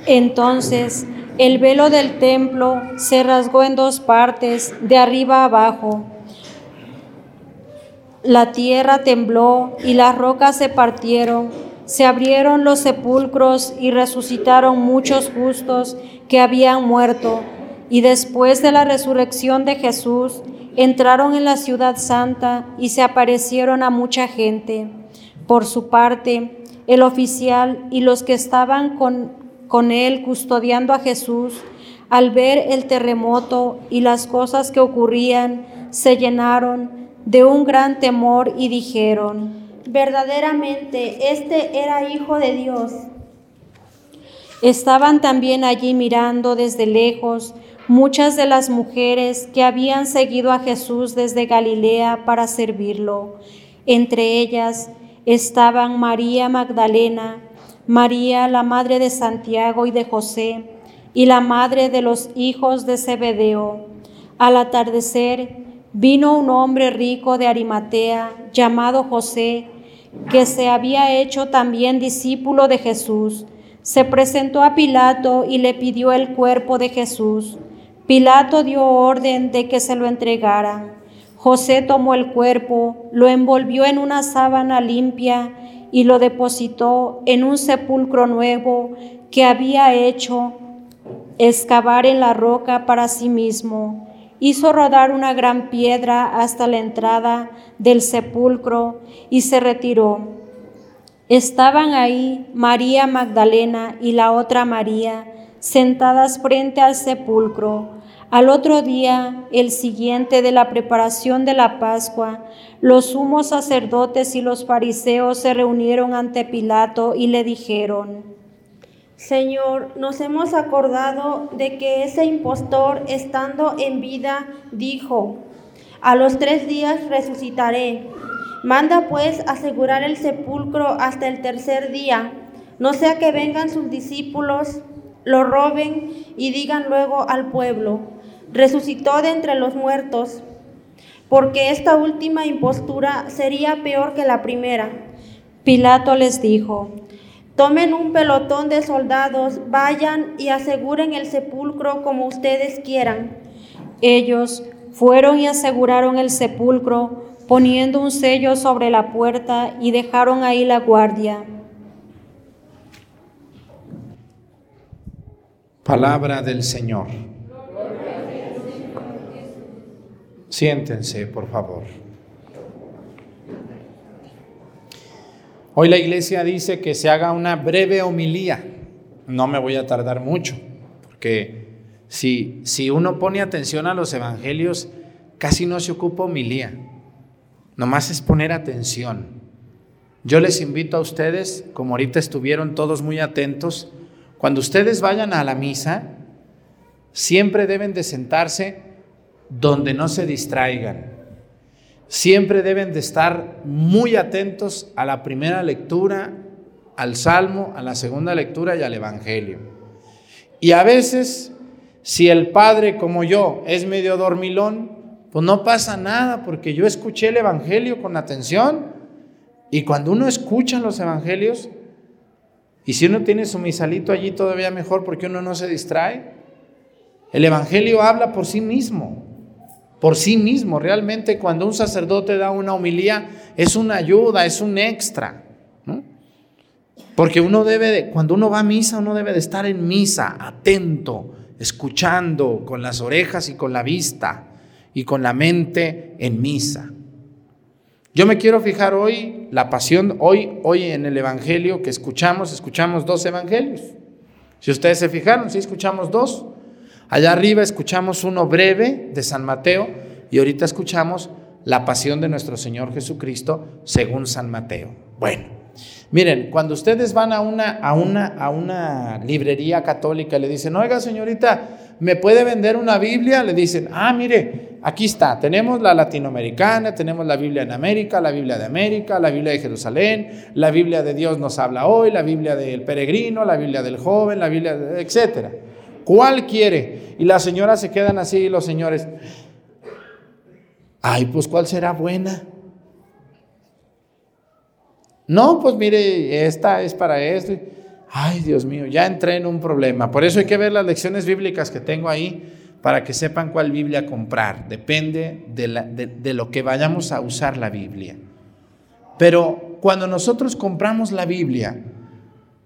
Entonces el velo del templo se rasgó en dos partes, de arriba abajo. La tierra tembló y las rocas se partieron, se abrieron los sepulcros y resucitaron muchos justos que habían muerto. Y después de la resurrección de Jesús, entraron en la ciudad santa y se aparecieron a mucha gente. Por su parte, el oficial y los que estaban con, con él custodiando a Jesús, al ver el terremoto y las cosas que ocurrían, se llenaron de un gran temor y dijeron, verdaderamente este era hijo de Dios. Estaban también allí mirando desde lejos muchas de las mujeres que habían seguido a Jesús desde Galilea para servirlo. Entre ellas estaban María Magdalena, María la madre de Santiago y de José, y la madre de los hijos de Zebedeo. Al atardecer vino un hombre rico de Arimatea, llamado José, que se había hecho también discípulo de Jesús. Se presentó a Pilato y le pidió el cuerpo de Jesús. Pilato dio orden de que se lo entregaran. José tomó el cuerpo, lo envolvió en una sábana limpia y lo depositó en un sepulcro nuevo que había hecho excavar en la roca para sí mismo. Hizo rodar una gran piedra hasta la entrada del sepulcro y se retiró. Estaban ahí María Magdalena y la otra María sentadas frente al sepulcro. Al otro día, el siguiente de la preparación de la Pascua, los sumos sacerdotes y los fariseos se reunieron ante Pilato y le dijeron, Señor, nos hemos acordado de que ese impostor, estando en vida, dijo, a los tres días resucitaré. Manda pues asegurar el sepulcro hasta el tercer día, no sea que vengan sus discípulos, lo roben y digan luego al pueblo, resucitó de entre los muertos, porque esta última impostura sería peor que la primera. Pilato les dijo, Tomen un pelotón de soldados, vayan y aseguren el sepulcro como ustedes quieran. Ellos fueron y aseguraron el sepulcro, poniendo un sello sobre la puerta y dejaron ahí la guardia. Palabra del Señor. Siéntense, por favor. Hoy la iglesia dice que se haga una breve homilía. No me voy a tardar mucho, porque si, si uno pone atención a los evangelios, casi no se ocupa homilía. Nomás es poner atención. Yo les invito a ustedes, como ahorita estuvieron todos muy atentos, cuando ustedes vayan a la misa, siempre deben de sentarse donde no se distraigan siempre deben de estar muy atentos a la primera lectura, al Salmo, a la segunda lectura y al Evangelio. Y a veces, si el Padre como yo es medio dormilón, pues no pasa nada porque yo escuché el Evangelio con atención. Y cuando uno escucha los Evangelios, y si uno tiene su misalito allí todavía mejor porque uno no se distrae, el Evangelio habla por sí mismo por sí mismo. Realmente cuando un sacerdote da una homilía es una ayuda, es un extra. Porque uno debe, de, cuando uno va a misa, uno debe de estar en misa, atento, escuchando con las orejas y con la vista y con la mente en misa. Yo me quiero fijar hoy la pasión, hoy, hoy en el Evangelio que escuchamos, escuchamos dos evangelios. Si ustedes se fijaron, sí escuchamos dos. Allá arriba escuchamos uno breve de San Mateo y ahorita escuchamos la pasión de nuestro Señor Jesucristo según San Mateo. Bueno, miren, cuando ustedes van a una, a una, a una librería católica y le dicen, oiga señorita, ¿me puede vender una Biblia? Le dicen, ah, mire, aquí está, tenemos la latinoamericana, tenemos la Biblia en América, la Biblia de América, la Biblia de Jerusalén, la Biblia de Dios nos habla hoy, la Biblia del peregrino, la Biblia del joven, la Biblia, etcétera. ¿Cuál quiere? Y las señoras se quedan así y los señores, ay, pues ¿cuál será buena? No, pues mire, esta es para esto. Ay, Dios mío, ya entré en un problema. Por eso hay que ver las lecciones bíblicas que tengo ahí para que sepan cuál Biblia comprar. Depende de, de lo que vayamos a usar la Biblia. Pero cuando nosotros compramos la Biblia,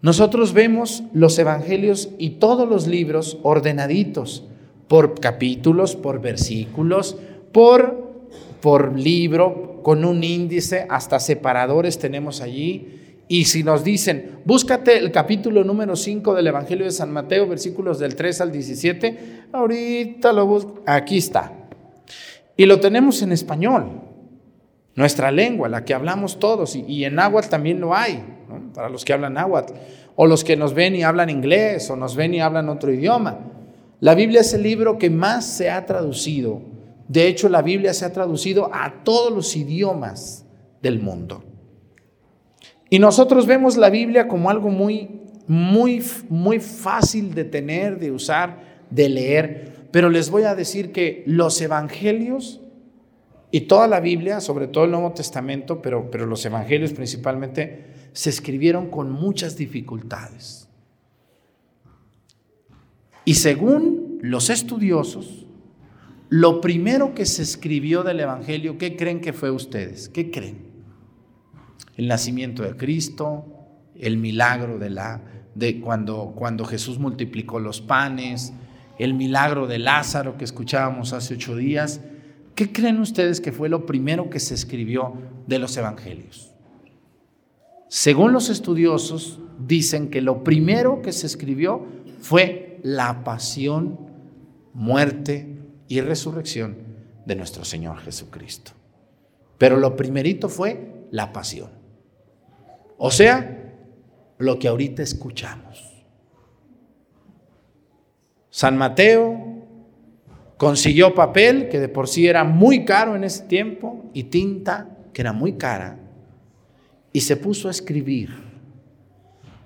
nosotros vemos los evangelios y todos los libros ordenaditos por capítulos, por versículos, por, por libro, con un índice, hasta separadores tenemos allí. Y si nos dicen, búscate el capítulo número 5 del Evangelio de San Mateo, versículos del 3 al 17, ahorita lo busco, aquí está. Y lo tenemos en español, nuestra lengua, la que hablamos todos, y, en náhuatl también lo hay para los que hablan náhuatl, o los que nos ven y hablan inglés, o nos ven y hablan otro idioma. La Biblia es el libro que más se ha traducido. De hecho, la Biblia se ha traducido a todos los idiomas del mundo. Y nosotros vemos la Biblia como algo muy, muy, muy fácil de tener, de usar, de leer. Pero les voy a decir que los evangelios y toda la Biblia, sobre todo el Nuevo Testamento, pero, pero los evangelios principalmente, se escribieron con muchas dificultades. Y según los estudiosos, lo primero que se escribió del Evangelio, ¿qué creen que fue ustedes? ¿Qué creen? El nacimiento de Cristo, el milagro de la de cuando cuando Jesús multiplicó los panes, el milagro de Lázaro que escuchábamos hace ocho días. ¿Qué creen ustedes que fue lo primero que se escribió de los evangelios? Según los estudiosos, dicen que lo primero que se escribió fue la pasión, muerte y resurrección de nuestro Señor Jesucristo. Pero lo primerito fue la pasión. O sea, lo que ahorita escuchamos. San Mateo consiguió papel, que de por sí era muy caro en ese tiempo, y tinta, que era muy cara, y se puso a escribir.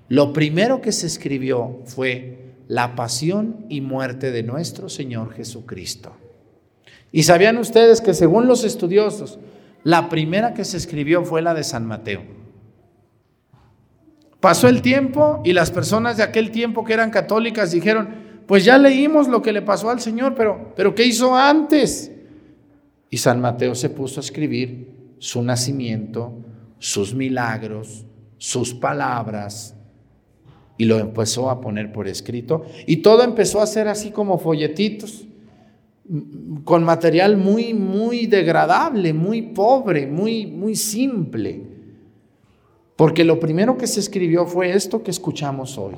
Lo primero que se escribió fue la pasión y muerte de nuestro Señor Jesucristo. Y sabían ustedes que según los estudiosos, la primera que se escribió fue la de San Mateo. Pasó el tiempo y las personas de aquel tiempo que eran católicas dijeron, pues ya leímos lo que le pasó al Señor, pero, pero ¿qué hizo antes? Y San Mateo se puso a escribir su nacimiento, sus milagros, sus palabras, y lo empezó a poner por escrito. Y todo empezó a ser así como folletitos, con material muy, muy degradable, muy pobre, muy, muy simple. Porque lo primero que se escribió fue esto que escuchamos hoy.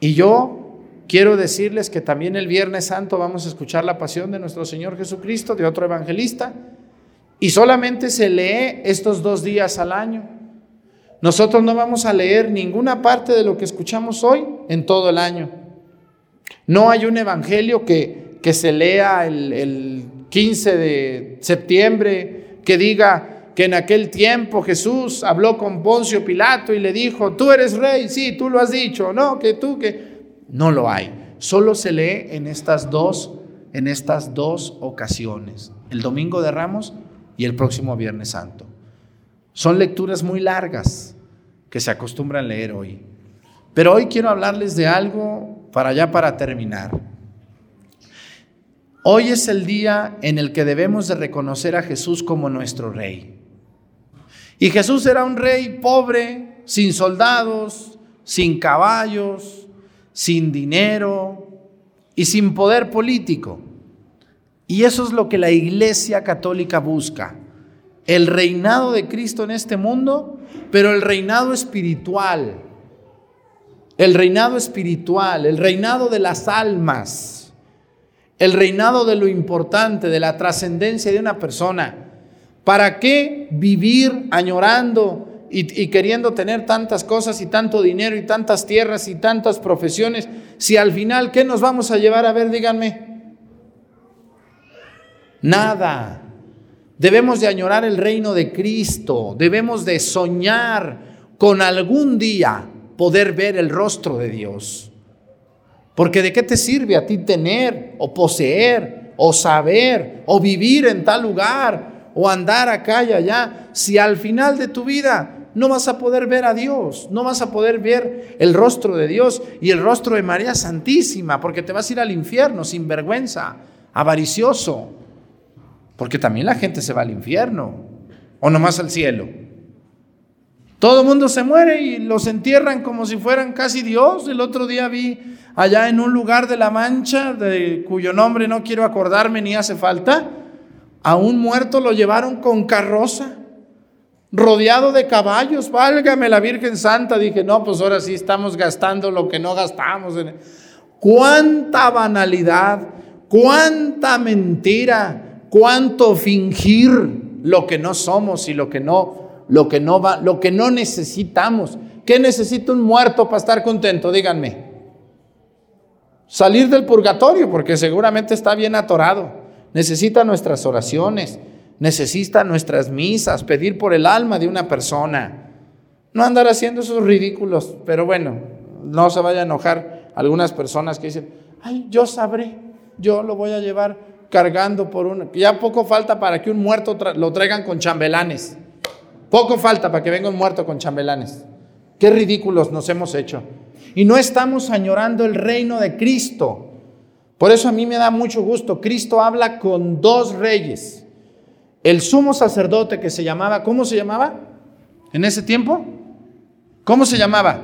Y yo quiero decirles que también el Viernes Santo vamos a escuchar la pasión de nuestro Señor Jesucristo, de otro evangelista, y solamente se lee estos dos días al año. Nosotros no vamos a leer ninguna parte de lo que escuchamos hoy en todo el año. No hay un evangelio que, que se lea el, el 15 de septiembre que diga, que en aquel tiempo Jesús habló con Poncio Pilato y le dijo, tú eres rey, sí, tú lo has dicho, no, que tú, que... No lo hay. Solo se lee en estas dos, en estas dos ocasiones, el domingo de Ramos y el próximo Viernes Santo. Son lecturas muy largas que se acostumbran a leer hoy. Pero hoy quiero hablarles de algo para ya para terminar. Hoy es el día en el que debemos de reconocer a Jesús como nuestro rey. Y Jesús era un rey pobre, sin soldados, sin caballos, sin dinero y sin poder político. Y eso es lo que la Iglesia Católica busca. El reinado de Cristo en este mundo, pero el reinado espiritual. El reinado espiritual, el reinado de las almas, el reinado de lo importante, de la trascendencia de una persona. ¿Para qué vivir añorando y, queriendo tener tantas cosas y tanto dinero y tantas tierras y tantas profesiones si al final, ¿qué nos vamos a llevar a ver? Díganme. Nada. Debemos de añorar el reino de Cristo. Debemos de soñar con algún día poder ver el rostro de Dios. Porque de qué te sirve a ti tener o poseer o saber o vivir en tal lugar o andar acá y allá, si al final de tu vida no vas a poder ver a Dios, no vas a poder ver el rostro de Dios y el rostro de María Santísima, porque te vas a ir al infierno sin vergüenza, avaricioso, porque también la gente se va al infierno o nomás al cielo. Todo el mundo se muere y los entierran como si fueran casi Dios. El otro día vi allá en un lugar de la Mancha, de cuyo nombre no quiero acordarme ni hace falta, a un muerto lo llevaron con carroza, rodeado de caballos. Válgame la Virgen Santa. Dije, no, pues ahora sí estamos gastando lo que no gastamos. Cuánta banalidad, cuánta mentira, cuánto fingir lo que no somos y lo que no, lo que no va, lo que no necesitamos. ¿Qué necesita un muerto para estar contento? Díganme. Salir del purgatorio, porque seguramente está bien atorado necesita nuestras oraciones, necesita nuestras misas, pedir por el alma de una persona. No andar haciendo esos ridículos, pero bueno, no se vaya a enojar algunas personas que dicen, ay, yo sabré, yo lo voy a llevar cargando por una... Ya poco falta para que un muerto lo traigan con chambelanes. Poco falta para que venga un muerto con chambelanes. Qué ridículos nos hemos hecho. Y no estamos añorando el reino de Cristo. Por eso a mí me da mucho gusto. Cristo habla con dos reyes. El sumo sacerdote que se llamaba, ¿cómo se llamaba? En ese tiempo, ¿cómo se llamaba?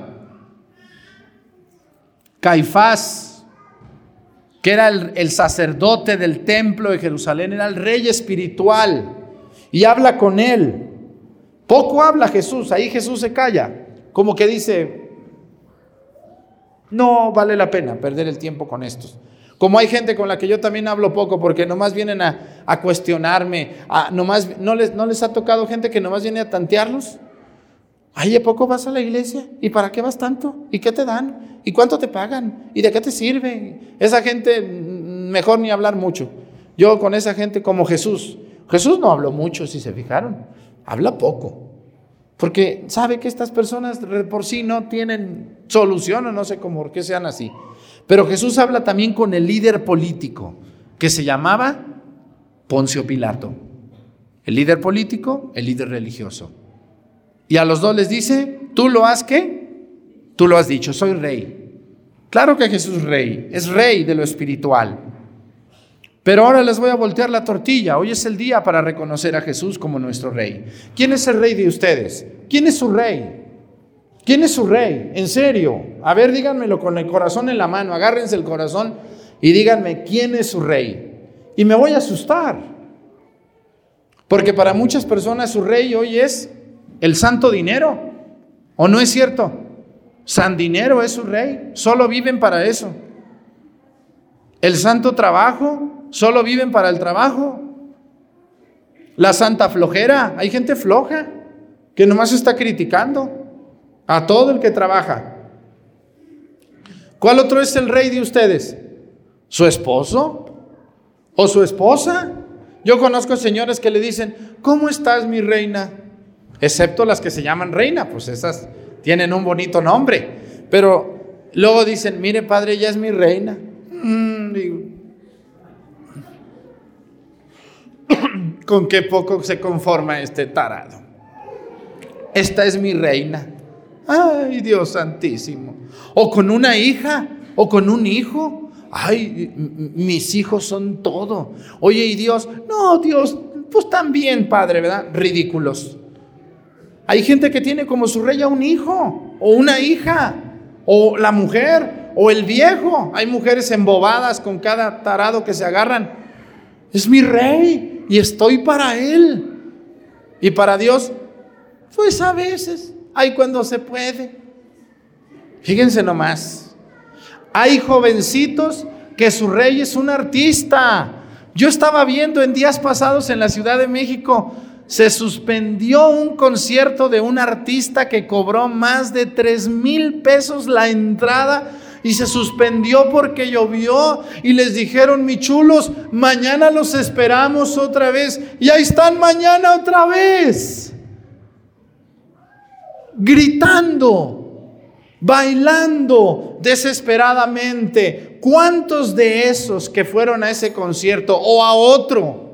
Caifás, que era el, sacerdote del templo de Jerusalén, era el rey espiritual y habla con él. Poco habla Jesús, ahí Jesús se calla, como que dice, no vale la pena perder el tiempo con estos. Como hay gente con la que yo también hablo poco porque nomás vienen a, cuestionarme, a, nomás, ¿no, les, ¿no les ha tocado gente que nomás viene a tantearlos? Ay, ¿a poco vas a la iglesia? ¿Y para qué vas tanto? ¿Y qué te dan? ¿Y cuánto te pagan? ¿Y de qué te sirve? Esa gente, mm, mejor ni hablar mucho. Yo con esa gente como Jesús. Jesús no habló mucho, si se fijaron. Habla poco. Porque sabe que estas personas por sí no tienen solución o no sé cómo, por qué sean así. Pero Jesús habla también con el líder político, que se llamaba Poncio Pilato. El líder político, el líder religioso. Y a los dos les dice, ¿tú lo has qué? Tú lo has dicho, soy rey. Claro que Jesús es rey, es rey de lo espiritual. Pero ahora les voy a voltear la tortilla. Hoy es el día para reconocer a Jesús como nuestro rey. ¿Quién es el rey de ustedes? ¿Quién es su rey? ¿Quién es su rey? En serio. A ver, díganmelo con el corazón en la mano. Agárrense el corazón y díganme quién es su rey. Y me voy a asustar. Porque para muchas personas su rey hoy es el santo dinero. ¿O no es cierto? San dinero es su rey. Solo viven para eso. El santo trabajo, solo viven para el trabajo. La santa flojera, hay gente floja que nomás está criticando a todo el que trabaja. ¿Cuál otro es el rey de ustedes? ¿Su esposo? ¿O su esposa? Yo conozco señores que le dicen, ¿cómo estás mi reina? Excepto las que se llaman reina, pues esas tienen un bonito nombre. Pero luego dicen, mire padre, ella es mi reina. Mm, con qué poco se conforma este tarado. Esta es mi reina. Ay, Dios santísimo. O con una hija, o con un hijo ay, mis hijos son todo. Oye, ¿y Dios? No, Dios, pues también, Padre, ¿verdad? Ridículos. Hay gente que tiene como su rey a un hijo, o una hija, o la mujer, o el viejo. Hay mujeres embobadas con cada tarado que se agarran. Es mi rey y estoy para él. Y para Dios, pues a veces, hay cuando se puede. Fíjense nomás. Hay jovencitos que su rey es un artista. Yo estaba viendo en días pasados en la Ciudad de México, se suspendió un concierto de un artista que cobró más de 3 mil pesos la entrada y se suspendió porque llovió y les dijeron, mi chulos, mañana los esperamos otra vez. Y ahí están mañana otra vez, gritando bailando desesperadamente. ¿Cuántos de esos que fueron a ese concierto o a otro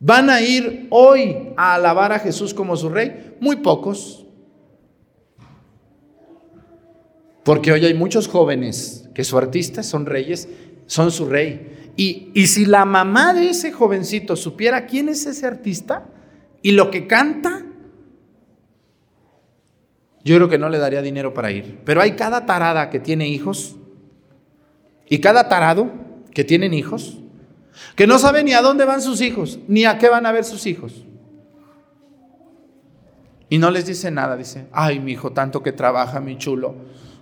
van a ir hoy a alabar a Jesús como su rey? Muy pocos. Porque hoy hay muchos jóvenes que su artista son reyes, son su rey. Y, y si la mamá de ese jovencito supiera quién es ese artista y lo que canta, yo creo que no le daría dinero para ir. Pero hay cada tarada que tiene hijos y cada tarado que tienen hijos que no sabe ni a dónde van sus hijos, ni a qué van a ver sus hijos. Y no les dice nada, dice, ay, mi hijo, tanto que trabaja, mi chulo.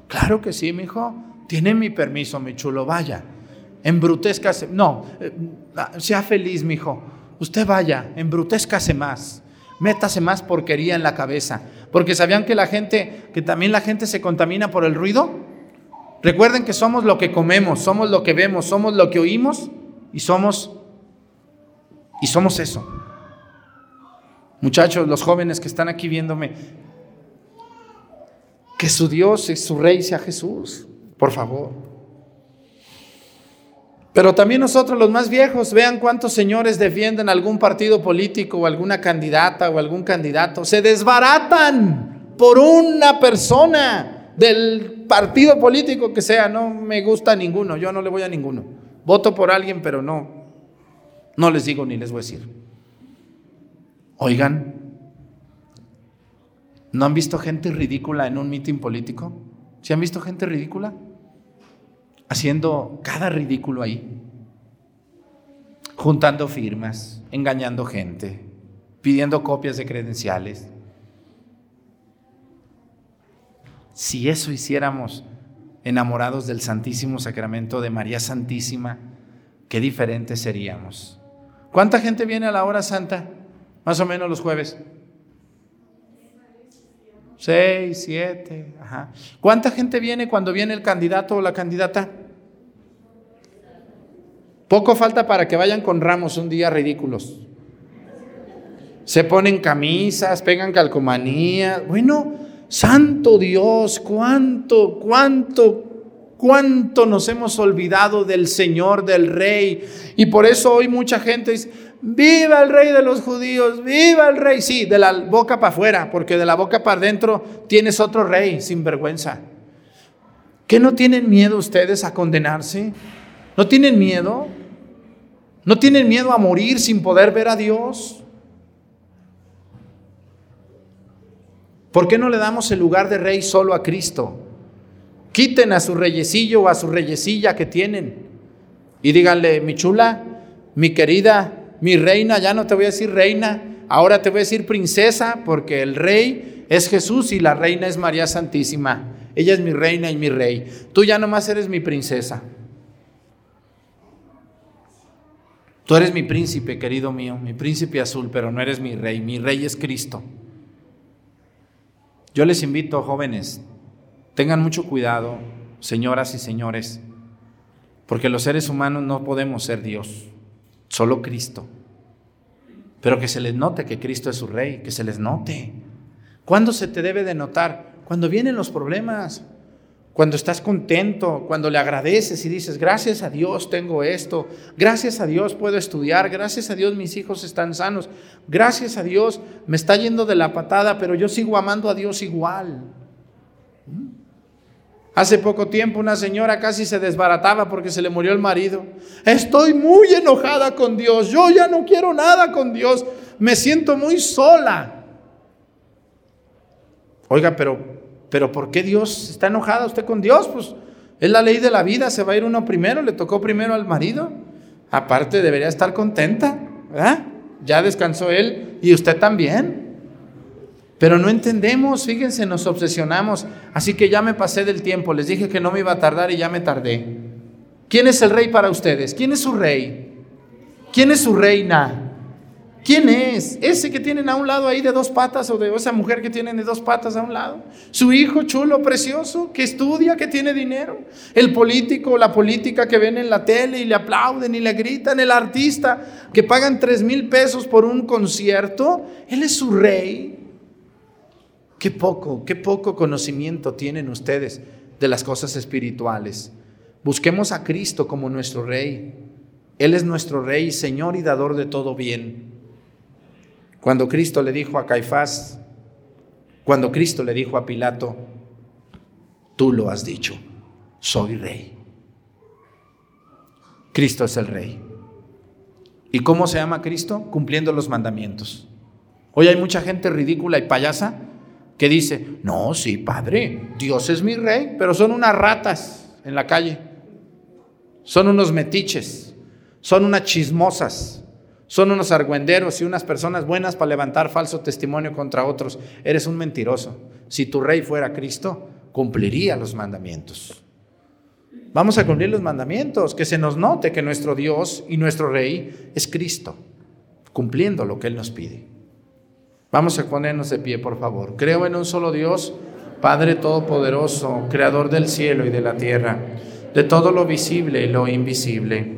Claro que sí, mi hijo, tiene mi permiso, mi chulo, vaya. Embrutezcase, no, eh, sea feliz, mi hijo. Usted vaya, embrutezcase más métase más porquería en la cabeza. Porque sabían que la gente, que también la gente se contamina por el ruido. Recuerden que somos lo que comemos, somos lo que vemos, somos lo que oímos y somos y somos eso. Muchachos, los jóvenes que están aquí viéndome, que su Dios y su rey sea Jesús, por favor. Pero también nosotros los más viejos, vean cuántos señores defienden algún partido político o alguna candidata o algún candidato. Se desbaratan por una persona del partido político que sea. No me gusta ninguno, yo no le voy a ninguno. Voto por alguien, pero no, no les digo ni les voy a decir. Oigan, ¿no han visto gente ridícula en un mitin político? ¿Sí han visto gente ridícula? haciendo cada ridículo ahí, juntando firmas, engañando gente, pidiendo copias de credenciales. Si eso hiciéramos enamorados del Santísimo Sacramento de María Santísima, qué diferentes seríamos. ¿Cuánta gente viene a la hora santa? Más o menos los jueves. Seis, siete. Ajá. ¿Cuánta gente viene cuando viene el candidato o la candidata? Poco falta para que vayan con ramos un día ridículos. Se ponen camisas, pegan calcomanía. Bueno, santo Dios, cuánto, cuánto, cuánto nos hemos olvidado del Señor, del Rey. Y por eso hoy mucha gente dice, viva el Rey de los judíos, viva el Rey. Sí, de la boca para afuera, porque de la boca para adentro tienes otro Rey, sin vergüenza. ¿Qué no tienen miedo ustedes a condenarse? ¿No tienen miedo? ¿No tienen miedo a morir sin poder ver a Dios? ¿Por qué no le damos el lugar de rey solo a Cristo? Quiten a su reyecillo o a su reyesilla que tienen y díganle, mi chula, mi querida, mi reina, ya no te voy a decir reina, ahora te voy a decir princesa, porque el rey es Jesús y la reina es María Santísima. Ella es mi reina y mi rey. Tú ya nomás eres mi princesa. Tú eres mi príncipe, querido mío, mi príncipe azul, pero no eres mi rey. Mi rey es Cristo. Yo les invito, jóvenes, tengan mucho cuidado, señoras y señores, porque los seres humanos no podemos ser Dios, solo Cristo. Pero que se les note que Cristo es su rey, que se les note. ¿Cuándo se te debe de notar? Cuando vienen los problemas cuando estás contento, cuando le agradeces y dices, gracias a Dios tengo esto, gracias a Dios puedo estudiar, gracias a Dios mis hijos están sanos, gracias a Dios me está yendo de la patada, pero yo sigo amando a Dios igual. ¿Mm? Hace poco tiempo una señora casi se desbarataba porque se le murió el marido. Estoy muy enojada con Dios, yo ya no quiero nada con Dios, me siento muy sola. Oiga, pero pero ¿por qué Dios está enojada usted con Dios? Pues es la ley de la vida, se va a ir uno primero, le tocó primero al marido. Aparte debería estar contenta, ¿verdad? Ya descansó él y usted también. Pero no entendemos, fíjense, nos obsesionamos. Así que ya me pasé del tiempo, les dije que no me iba a tardar y ya me tardé. ¿Quién es el rey para ustedes? ¿Quién es su rey? ¿Quién es su reina? ¿Quién es? Ese que tienen a un lado ahí de dos patas o de esa mujer que tienen de dos patas a un lado. Su hijo chulo, precioso, que estudia, que tiene dinero. El político, la política que ven en la tele y le aplauden y le gritan. El artista que pagan tres mil pesos por un concierto. Él es su rey. Qué poco, qué poco conocimiento tienen ustedes de las cosas espirituales. Busquemos a Cristo como nuestro rey. Él es nuestro rey, Señor y dador de todo bien. Cuando Cristo le dijo a Caifás, cuando Cristo le dijo a Pilato, tú lo has dicho, soy rey. Cristo es el rey. ¿Y cómo se llama Cristo? Cumpliendo los mandamientos. Hoy hay mucha gente ridícula y payasa que dice, no, sí, Padre, Dios es mi rey, pero son unas ratas en la calle, son unos metiches, son unas chismosas, son unos argüenderos y unas personas buenas para levantar falso testimonio contra otros. Eres un mentiroso. Si tu rey fuera Cristo, cumpliría los mandamientos. Vamos a cumplir los mandamientos, que se nos note que nuestro Dios y nuestro rey es Cristo, cumpliendo lo que Él nos pide. Vamos a ponernos de pie, por favor. Creo en un solo Dios, Padre Todopoderoso, Creador del cielo y de la tierra, de todo lo visible y lo invisible.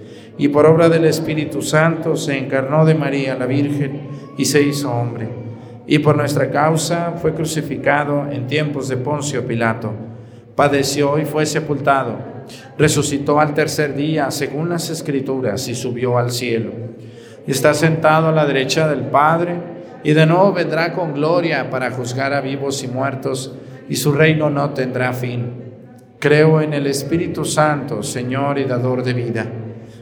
y por obra del Espíritu Santo se encarnó de María la Virgen, y se hizo hombre. Y por nuestra causa fue crucificado en tiempos de Poncio Pilato. Padeció y fue sepultado. Resucitó al tercer día, según las Escrituras, y subió al cielo. Está sentado a la derecha del Padre, y de nuevo vendrá con gloria para juzgar a vivos y muertos, y su reino no tendrá fin. Creo en el Espíritu Santo, Señor y dador de vida,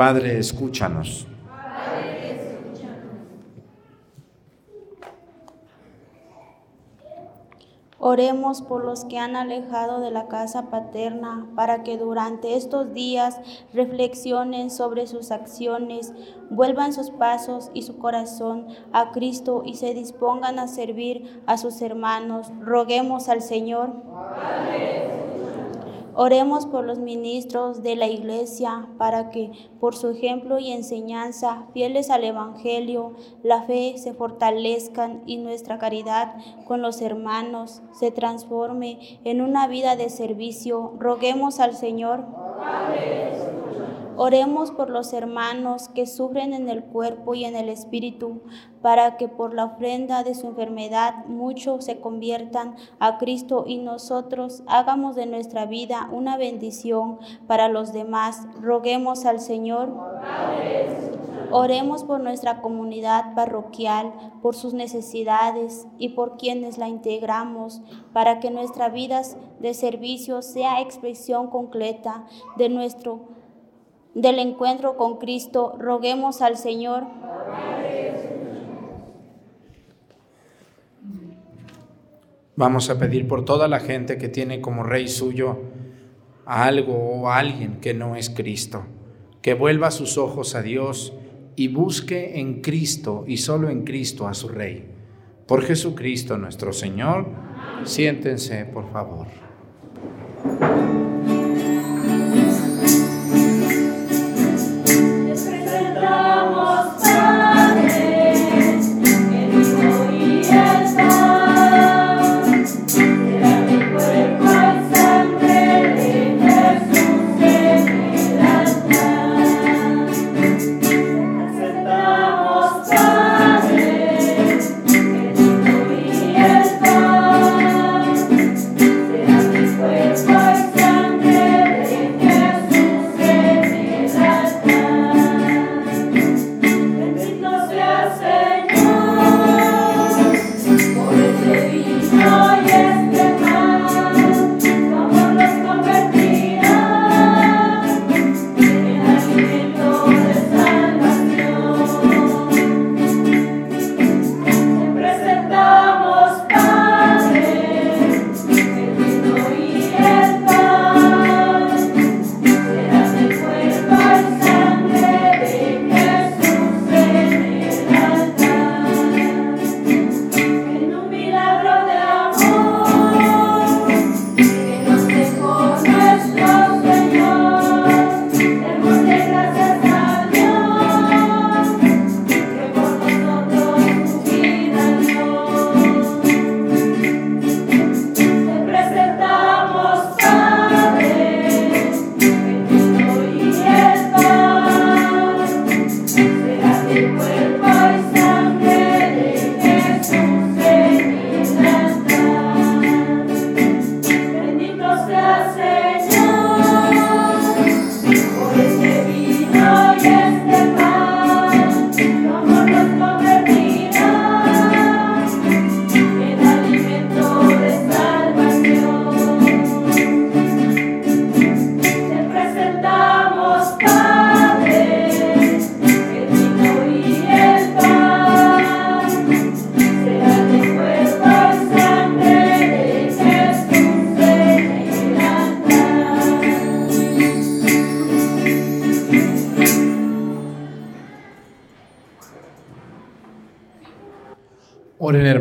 Padre, escúchanos. Oremos por los que han alejado de la casa paterna, para que durante estos días reflexionen sobre sus acciones, vuelvan sus pasos y su corazón a Cristo y se dispongan a servir a sus hermanos. Roguemos al Señor. Oremos por los ministros de la Iglesia para que, por su ejemplo y enseñanza, fieles al Evangelio, la fe se fortalezcan y nuestra caridad con los hermanos se transforme en una vida de servicio. Roguemos al Señor. Oremos por los hermanos que sufren en el cuerpo y en el espíritu, para que por la ofrenda de su enfermedad muchos se conviertan a Cristo y nosotros hagamos de nuestra vida una bendición para los demás. Roguemos al Señor. Oremos por nuestra comunidad parroquial, por sus necesidades y por quienes la integramos, para que nuestra vida de servicio sea expresión concreta de nuestro del encuentro con Cristo, roguemos al Señor. Vamos a pedir por toda la gente que tiene como rey suyo a algo o a alguien que no es Cristo, que vuelva sus ojos a Dios y busque en Cristo y solo en Cristo a su rey. Por Jesucristo nuestro Señor, siéntense por favor.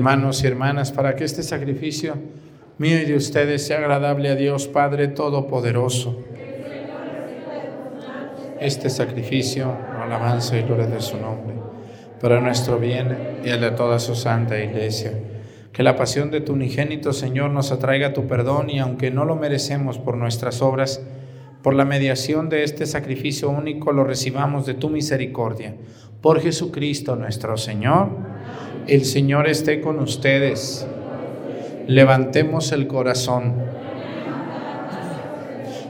Hermanos y hermanas, para que este sacrificio mío y de ustedes sea agradable a Dios Padre Todopoderoso. Este sacrificio, alabanza y gloria de su nombre, para nuestro bien y el de toda su santa iglesia. Que la pasión de tu unigénito Señor nos atraiga tu perdón y aunque no lo merecemos por nuestras obras, por la mediación de este sacrificio único lo recibamos de tu misericordia. Por Jesucristo nuestro Señor. El Señor esté con ustedes. Levantemos el corazón.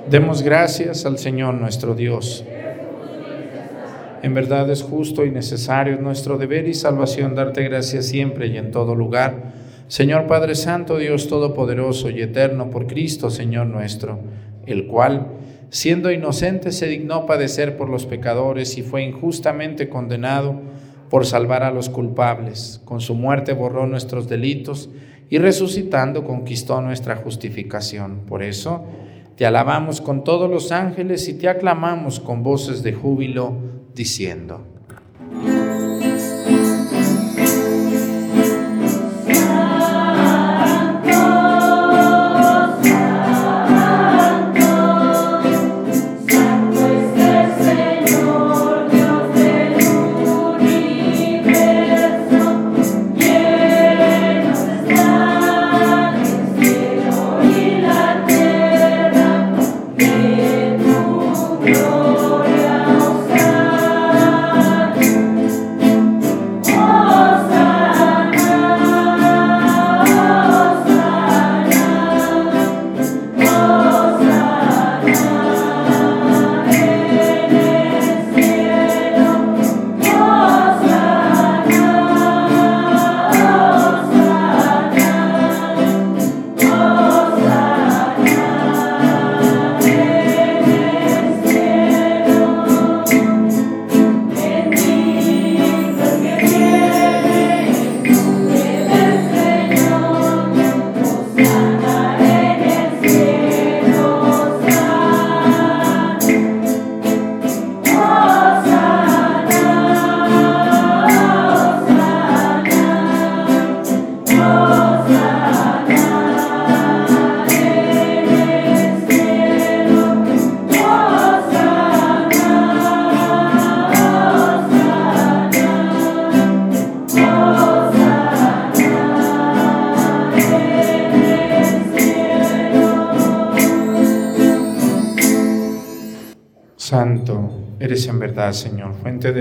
Demos gracias al Señor nuestro Dios. En verdad es justo y necesario nuestro deber y salvación darte gracias siempre y en todo lugar. Señor Padre Santo, Dios Todopoderoso y Eterno, por Cristo, Señor nuestro, el cual, siendo inocente, se dignó padecer por los pecadores y fue injustamente condenado por salvar a los culpables. Con su muerte borró nuestros delitos y resucitando conquistó nuestra justificación. Por eso, te alabamos con todos los ángeles y te aclamamos con voces de júbilo diciendo.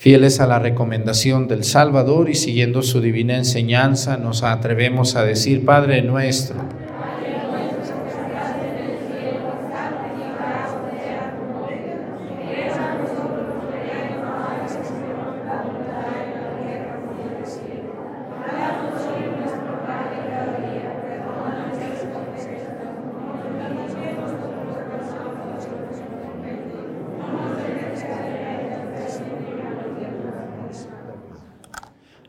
Fieles a la recomendación del Salvador y siguiendo su divina enseñanza, nos atrevemos a decir, Padre nuestro,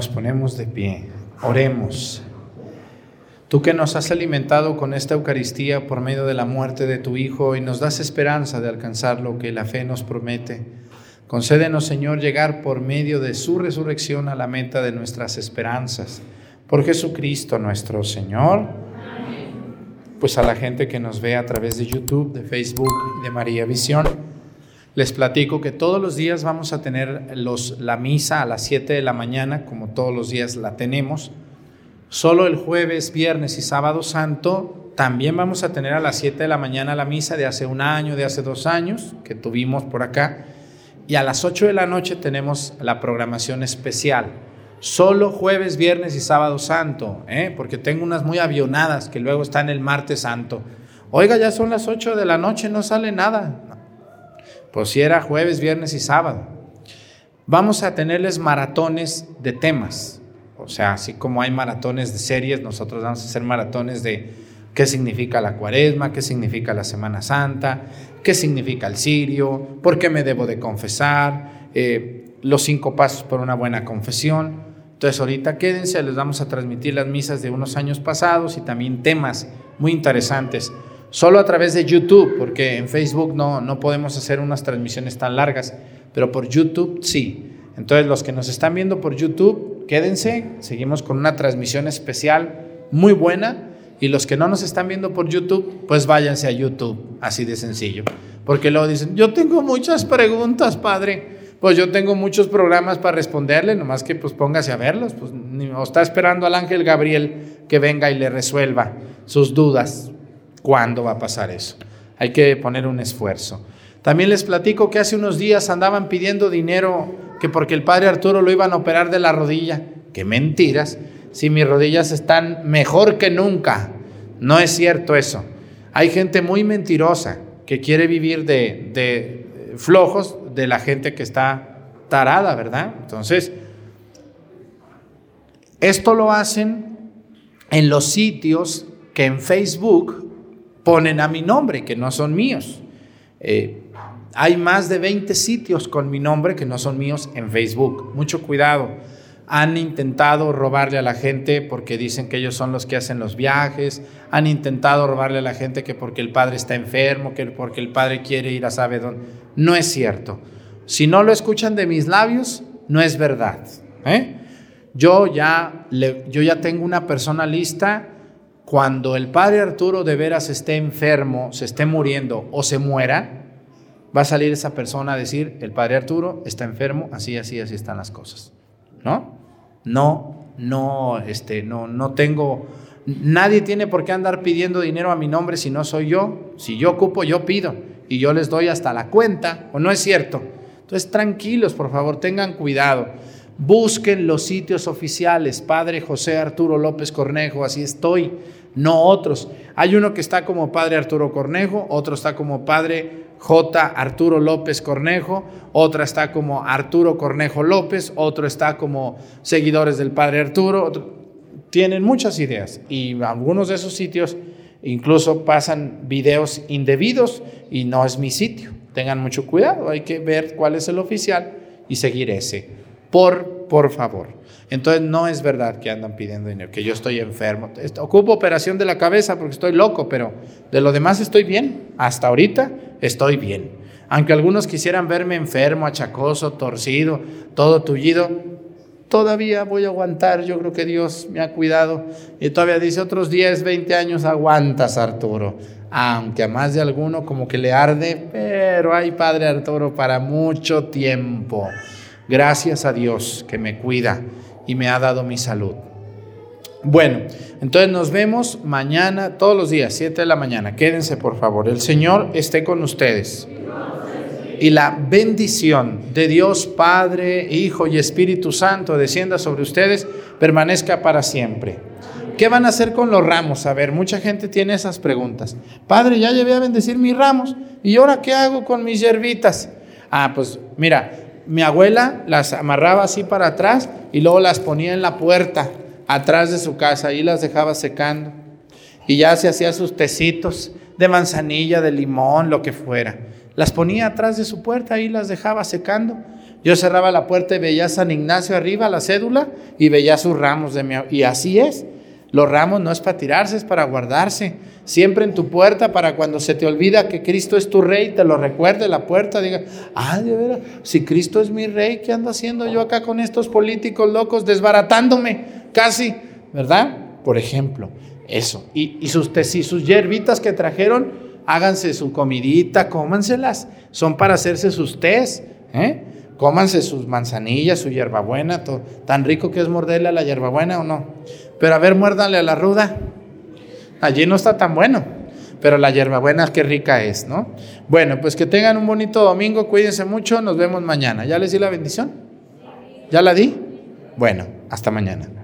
Nos ponemos de pie, oremos. Tú que nos has alimentado con esta Eucaristía por medio de la muerte de tu Hijo y nos das esperanza de alcanzar lo que la fe nos promete, concédenos, Señor, llegar por medio de su resurrección a la meta de nuestras esperanzas. Por Jesucristo nuestro Señor. Pues a la gente que nos ve a través de YouTube, de Facebook de María Visión, les platico que todos los días vamos a tener los, la misa a las 7 de la mañana, como todos los días la tenemos. Solo el jueves, viernes y sábado santo también vamos a tener a las 7 de la mañana la misa de hace un año, de hace dos años, que tuvimos por acá. Y a las 8 de la noche tenemos la programación especial. Solo jueves, viernes y sábado santo, ¿eh? porque tengo unas muy avionadas que luego están el martes santo. Oiga, ya son las 8 de la noche, no sale nada. Pues si era jueves, viernes y sábado. Vamos a tenerles maratones de temas. O sea, así como hay maratones de series, nosotros vamos a hacer maratones de qué significa la cuaresma, qué significa la Semana Santa, qué significa el sirio, por qué me debo de confesar, eh, los cinco pasos por una buena confesión. Entonces ahorita quédense, les vamos a transmitir las misas de unos años pasados y también temas muy interesantes. Solo a través de YouTube, porque en Facebook no, no podemos hacer unas transmisiones tan largas, pero por YouTube sí. Entonces los que nos están viendo por YouTube, quédense, seguimos con una transmisión especial muy buena y los que no nos están viendo por YouTube, pues váyanse a YouTube, así de sencillo. Porque luego dicen, yo tengo muchas preguntas, padre. Pues yo tengo muchos programas para responderle, nomás que pues póngase a verlos. Pues o está esperando al ángel Gabriel que venga y le resuelva sus dudas. ¿Cuándo va a pasar eso? Hay que poner un esfuerzo. También les platico que hace unos días andaban pidiendo dinero que porque el padre Arturo lo iban a operar de la rodilla. Qué mentiras. Si mis rodillas están mejor que nunca. No es cierto eso. Hay gente muy mentirosa que quiere vivir de, de flojos de la gente que está tarada, ¿verdad? Entonces, esto lo hacen en los sitios que en Facebook ponen a mi nombre, que no son míos. Eh, hay más de 20 sitios con mi nombre que no son míos en Facebook. Mucho cuidado. Han intentado robarle a la gente porque dicen que ellos son los que hacen los viajes. Han intentado robarle a la gente que porque el padre está enfermo, que porque el padre quiere ir a saber dónde. No es cierto. Si no lo escuchan de mis labios, no es verdad. ¿eh? Yo, ya yo ya tengo una persona lista. Cuando el padre Arturo de veras esté enfermo, se esté muriendo o se muera, va a salir esa persona a decir, el padre Arturo está enfermo, así, así, así están las cosas. ¿No? No, no, este, no, no tengo, nadie tiene por qué andar pidiendo dinero a mi nombre si no soy yo. Si yo ocupo, yo pido y yo les doy hasta la cuenta, ¿o no es cierto? Entonces, tranquilos, por favor, tengan cuidado. Busquen los sitios oficiales, Padre José Arturo López Cornejo, así estoy, no otros. Hay uno que está como Padre Arturo Cornejo, otro está como Padre J. Arturo López Cornejo, otra está como Arturo Cornejo López, otro está como seguidores del Padre Arturo. tienen muchas ideas y algunos de esos sitios incluso pasan videos indebidos y no es mi sitio. Tengan mucho cuidado, hay que ver cuál es el oficial y seguir ese. Por, por favor. Entonces no es verdad que andan pidiendo dinero, que yo estoy enfermo. Ocupo operación de la cabeza porque estoy loco, pero de lo demás estoy bien. Hasta ahorita estoy bien. Aunque algunos quisieran verme enfermo, achacoso, torcido, todo tullido, todavía voy a aguantar. Yo creo que Dios me ha cuidado. Y todavía dice otros 10, 20 años aguantas, Arturo. Aunque a más de alguno como que le arde, pero hay Padre Arturo para mucho tiempo. Gracias a Dios que me cuida y me ha dado mi salud. Bueno, entonces nos vemos mañana, todos los días, 7 de la mañana. Quédense, por favor. El Señor esté con ustedes. Y la bendición de Dios Padre, Hijo y Espíritu Santo descienda sobre ustedes, permanezca para siempre. ¿Qué van a hacer con los ramos? A ver, mucha gente tiene esas preguntas. Padre, ya llevé a bendecir mis ramos. ¿Y ahora qué hago con mis hierbitas? Ah, pues mira, mi abuela las amarraba así para atrás y luego las ponía en la puerta atrás de su casa y las dejaba secando. Y ya se hacía sus tecitos de manzanilla, de limón, lo que fuera. Las ponía atrás de su puerta y las dejaba secando. Yo cerraba la puerta y veía a San Ignacio arriba, la cédula, y veía sus ramos de mi Y así es. Los ramos no es para tirarse, es para guardarse. Siempre en tu puerta para cuando se te olvida que Cristo es tu rey, te lo recuerde la puerta, diga, ah, de veras, si Cristo es mi rey, ¿qué ando haciendo yo acá con estos políticos locos desbaratándome casi? ¿Verdad? Por ejemplo, eso. Y, sus, y sus hierbitas que trajeron, háganse su comidita, cómanselas. Son para hacerse sus tés. ¿eh? Cómanse sus manzanillas, su hierbabuena, tan rico que es morderle a la hierbabuena o no. Pero a ver, muérdale a la ruda. Allí no está tan bueno, pero la hierbabuena qué rica es, ¿no? Bueno, pues que tengan un bonito domingo, cuídense mucho, nos vemos mañana. ¿Ya les di la bendición? ¿Ya la di? Bueno, hasta mañana.